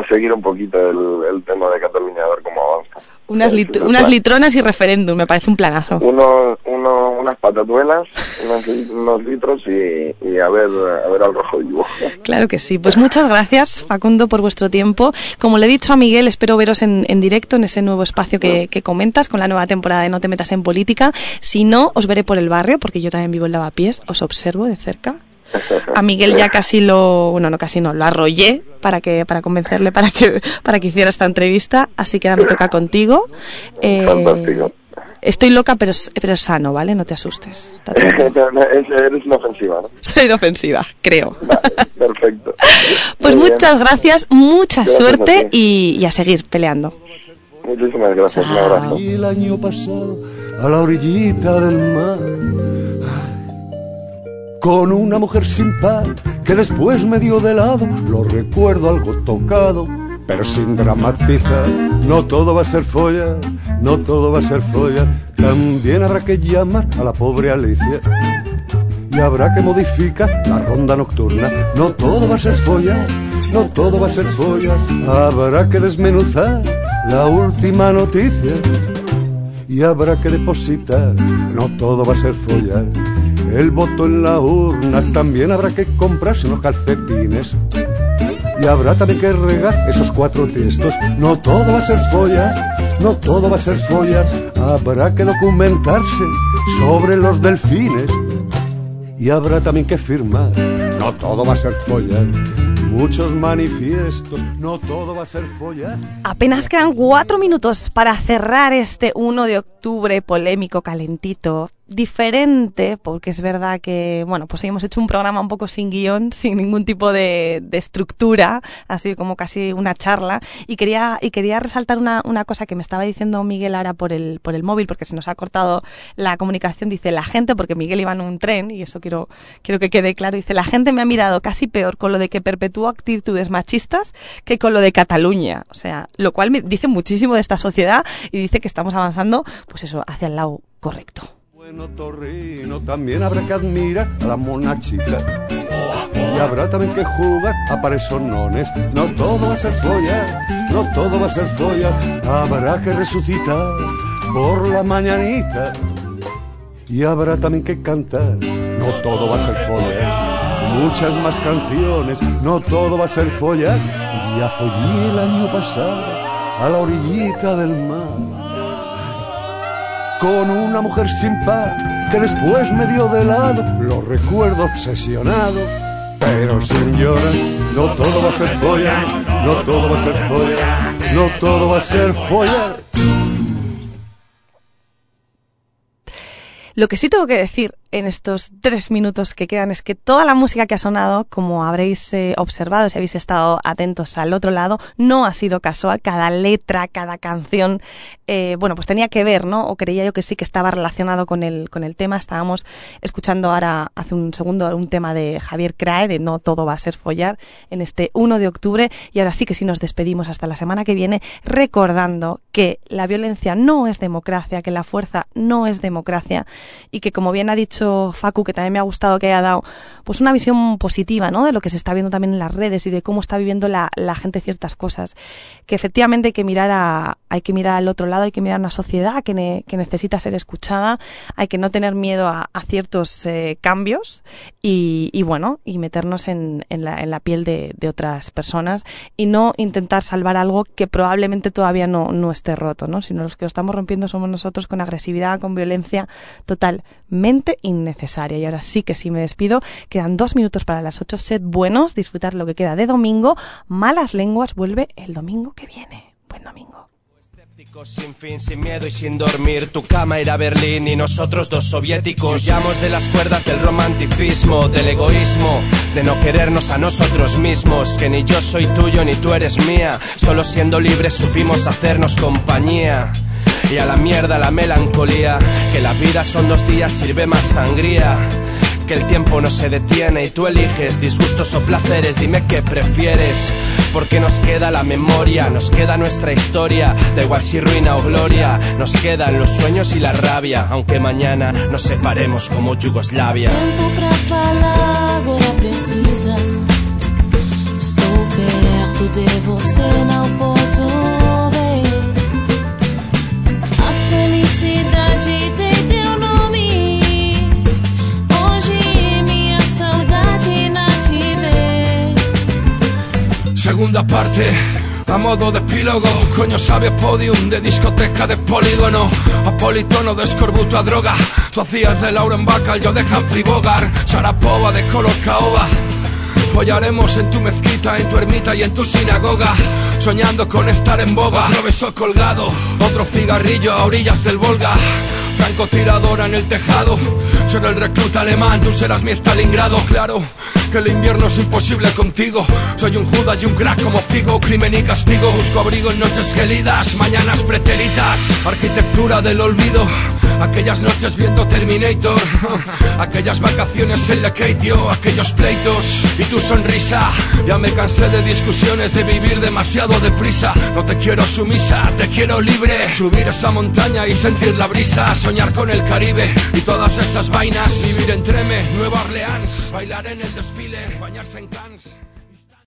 a seguir un poquito el, el tema de Cataluña, a ver cómo avanza. Unas, Ese lit- es el unas plan. litronas y referéndum, me parece un planazo. uno, uno, unas patatuelas, unos, li- unos litros y, y a ver a ver al rojo vivo. Claro que sí. Pues muchas gracias, Facundo, por vuestro tiempo. Como le he dicho a Miguel, espero veros en, en directo en ese nuevo espacio que, que comentas con la nueva temporada de No te metas en política. Si no, os veré por el barrio, porque yo también vivo en Lavapiés, os observo de cerca. A Miguel ya casi lo, bueno, no casi no, lo arrollé para que para convencerle para que para que hiciera esta entrevista, así que ahora me toca contigo. Eh, Fantástico. Estoy loca, pero pero sano, ¿vale? No te asustes. Bien. Eres inofensiva, ¿no? Soy inofensiva, creo. Perfecto. Pues Muy bien. muchas gracias, mucha Gracias a suerte ti. y, y a seguir peleando. Muchísimas gracias, un abrazo. Y el año pasado a la orillita del mar con una mujer sin par que después me dio de lado lo recuerdo algo tocado pero sin dramatizar no todo va a ser folla no todo va a ser folla también habrá que llamar a la pobre Alicia y habrá que modificar la ronda nocturna. No todo va a ser folla, no todo va a ser folla. Habrá que desmenuzar la última noticia y habrá que depositar. No todo va a ser follar. El voto en la urna también habrá que comprarse unos calcetines. Y habrá también que regar esos cuatro tiestos. No todo va a ser follar, no todo va a ser follar. Habrá que documentarse sobre los delfines. Y habrá también que firmar. No todo va a ser follar. Muchos manifiestos, no todo va a ser follar. Apenas quedan cuatro minutos para cerrar este 1 de octubre polémico, calentito, diferente, porque es verdad que, bueno, pues hemos hecho un programa un poco sin guion, sin ningún tipo de, de estructura, así como casi una charla, y quería, y quería resaltar una, una cosa que me estaba diciendo Miguel ahora por el, por el móvil, porque se nos ha cortado la comunicación, dice la gente, porque Miguel iba en un tren, y eso quiero, quiero que quede claro, dice la gente me ha mirado casi peor con lo de que perpetúo actitudes machistas que con lo de Cataluña, o sea, lo cual me dice muchísimo de esta sociedad y dice que estamos avanzando, pues eso, hacia el lado correcto. Bueno, Torrino, también habrá que admirar a la monachita. Y habrá también que jugar a paresonones. No todo va a ser follar, no todo va a ser follar. Habrá que resucitar por la mañanita. Y habrá también que cantar, no todo va a ser follar. Muchas más canciones, no todo va a ser follar. Ya follé el año pasado a la orillita del mar con una mujer sin par que después me dio de lado. Lo recuerdo obsesionado, pero sin llorar. No todo va a ser follar, no todo va a ser follar, no todo va a ser follar. Lo que sí tengo que decir en estos tres minutos que quedan es que toda la música que ha sonado, como habréis eh, observado si habéis estado atentos al otro lado, no ha sido casual. Cada letra, cada canción, eh, bueno, pues tenía que ver, ¿no? O creía yo que sí que estaba relacionado con el, con el tema. Estábamos escuchando ahora, hace un segundo, un tema de Javier Crae, de No todo va a ser follar, en este 1 de octubre. Y ahora sí que sí nos despedimos hasta la semana que viene, recordando que la violencia no es democracia, que la fuerza no es democracia y que, como bien ha dicho Facu, que también me ha gustado que haya dado pues una visión positiva, ¿no? De lo que se está viendo también en las redes y de cómo está viviendo la, la gente ciertas cosas. Que efectivamente hay que mirar a, hay que mirar al otro lado, hay que mirar a una sociedad que, ne, que necesita ser escuchada, hay que no tener miedo a, a ciertos eh, cambios y, y, bueno, y meternos en, en, la, en la piel de, de, otras personas y no intentar salvar algo que probablemente todavía no, no esté roto, ¿no? Sino los que lo estamos rompiendo somos nosotros con agresividad, con violencia totalmente innecesaria. Y ahora sí que sí me despido. Quedan dos minutos para las ocho. Sed buenos, disfrutar lo que queda de domingo. Malas lenguas vuelve el domingo que viene. Buen domingo. Sin fin, sin miedo y sin dormir, tu cama irá a Berlín y nosotros dos soviéticos. Huyamos de las cuerdas del romanticismo, del egoísmo, de no querernos a nosotros mismos. Que ni yo soy tuyo ni tú eres mía, solo siendo libres supimos hacernos compañía. Y a la mierda la melancolía, que la vida son dos días, sirve más sangría. Que el tiempo no se detiene y tú eliges disgustos o placeres, dime qué prefieres. Porque nos queda la memoria, nos queda nuestra historia, da igual si ruina o gloria, nos quedan los sueños y la rabia, aunque mañana nos separemos como Yugoslavia. Segunda parte. A modo de epílogo, coño sabe podium de discoteca de polígono A politono de escorbuto a droga. Tú hacías de Lauren Bacall, yo de Humphrey Bogart Sharapova de color caoba Follaremos en tu mezquita, en tu ermita y en tu sinagoga Soñando con estar en boga. Otro beso colgado, otro cigarrillo a orillas del Volga. Francotiradora en el tejado Seré el recluta alemán, tú serás mi Stalingrado Claro que el invierno es imposible contigo. Soy un Judas y un crack como Figo Crimen y castigo. Busco abrigo en noches gélidas Mañanas pretéritas Arquitectura del olvido Aquellas noches viendo Terminator Aquellas vacaciones en la Keitio Aquellos pleitos y tu sonrisa. Ya me cansé de discusiones De vivir demasiado deprisa. No te quiero sumisa, te quiero libre. Subir esa montaña y sentir la brisa Soñar con el Caribe y todas esas vainas. Vivir en Treme, Nueva Orleans Bailar en el desfile, bañarse en Cannes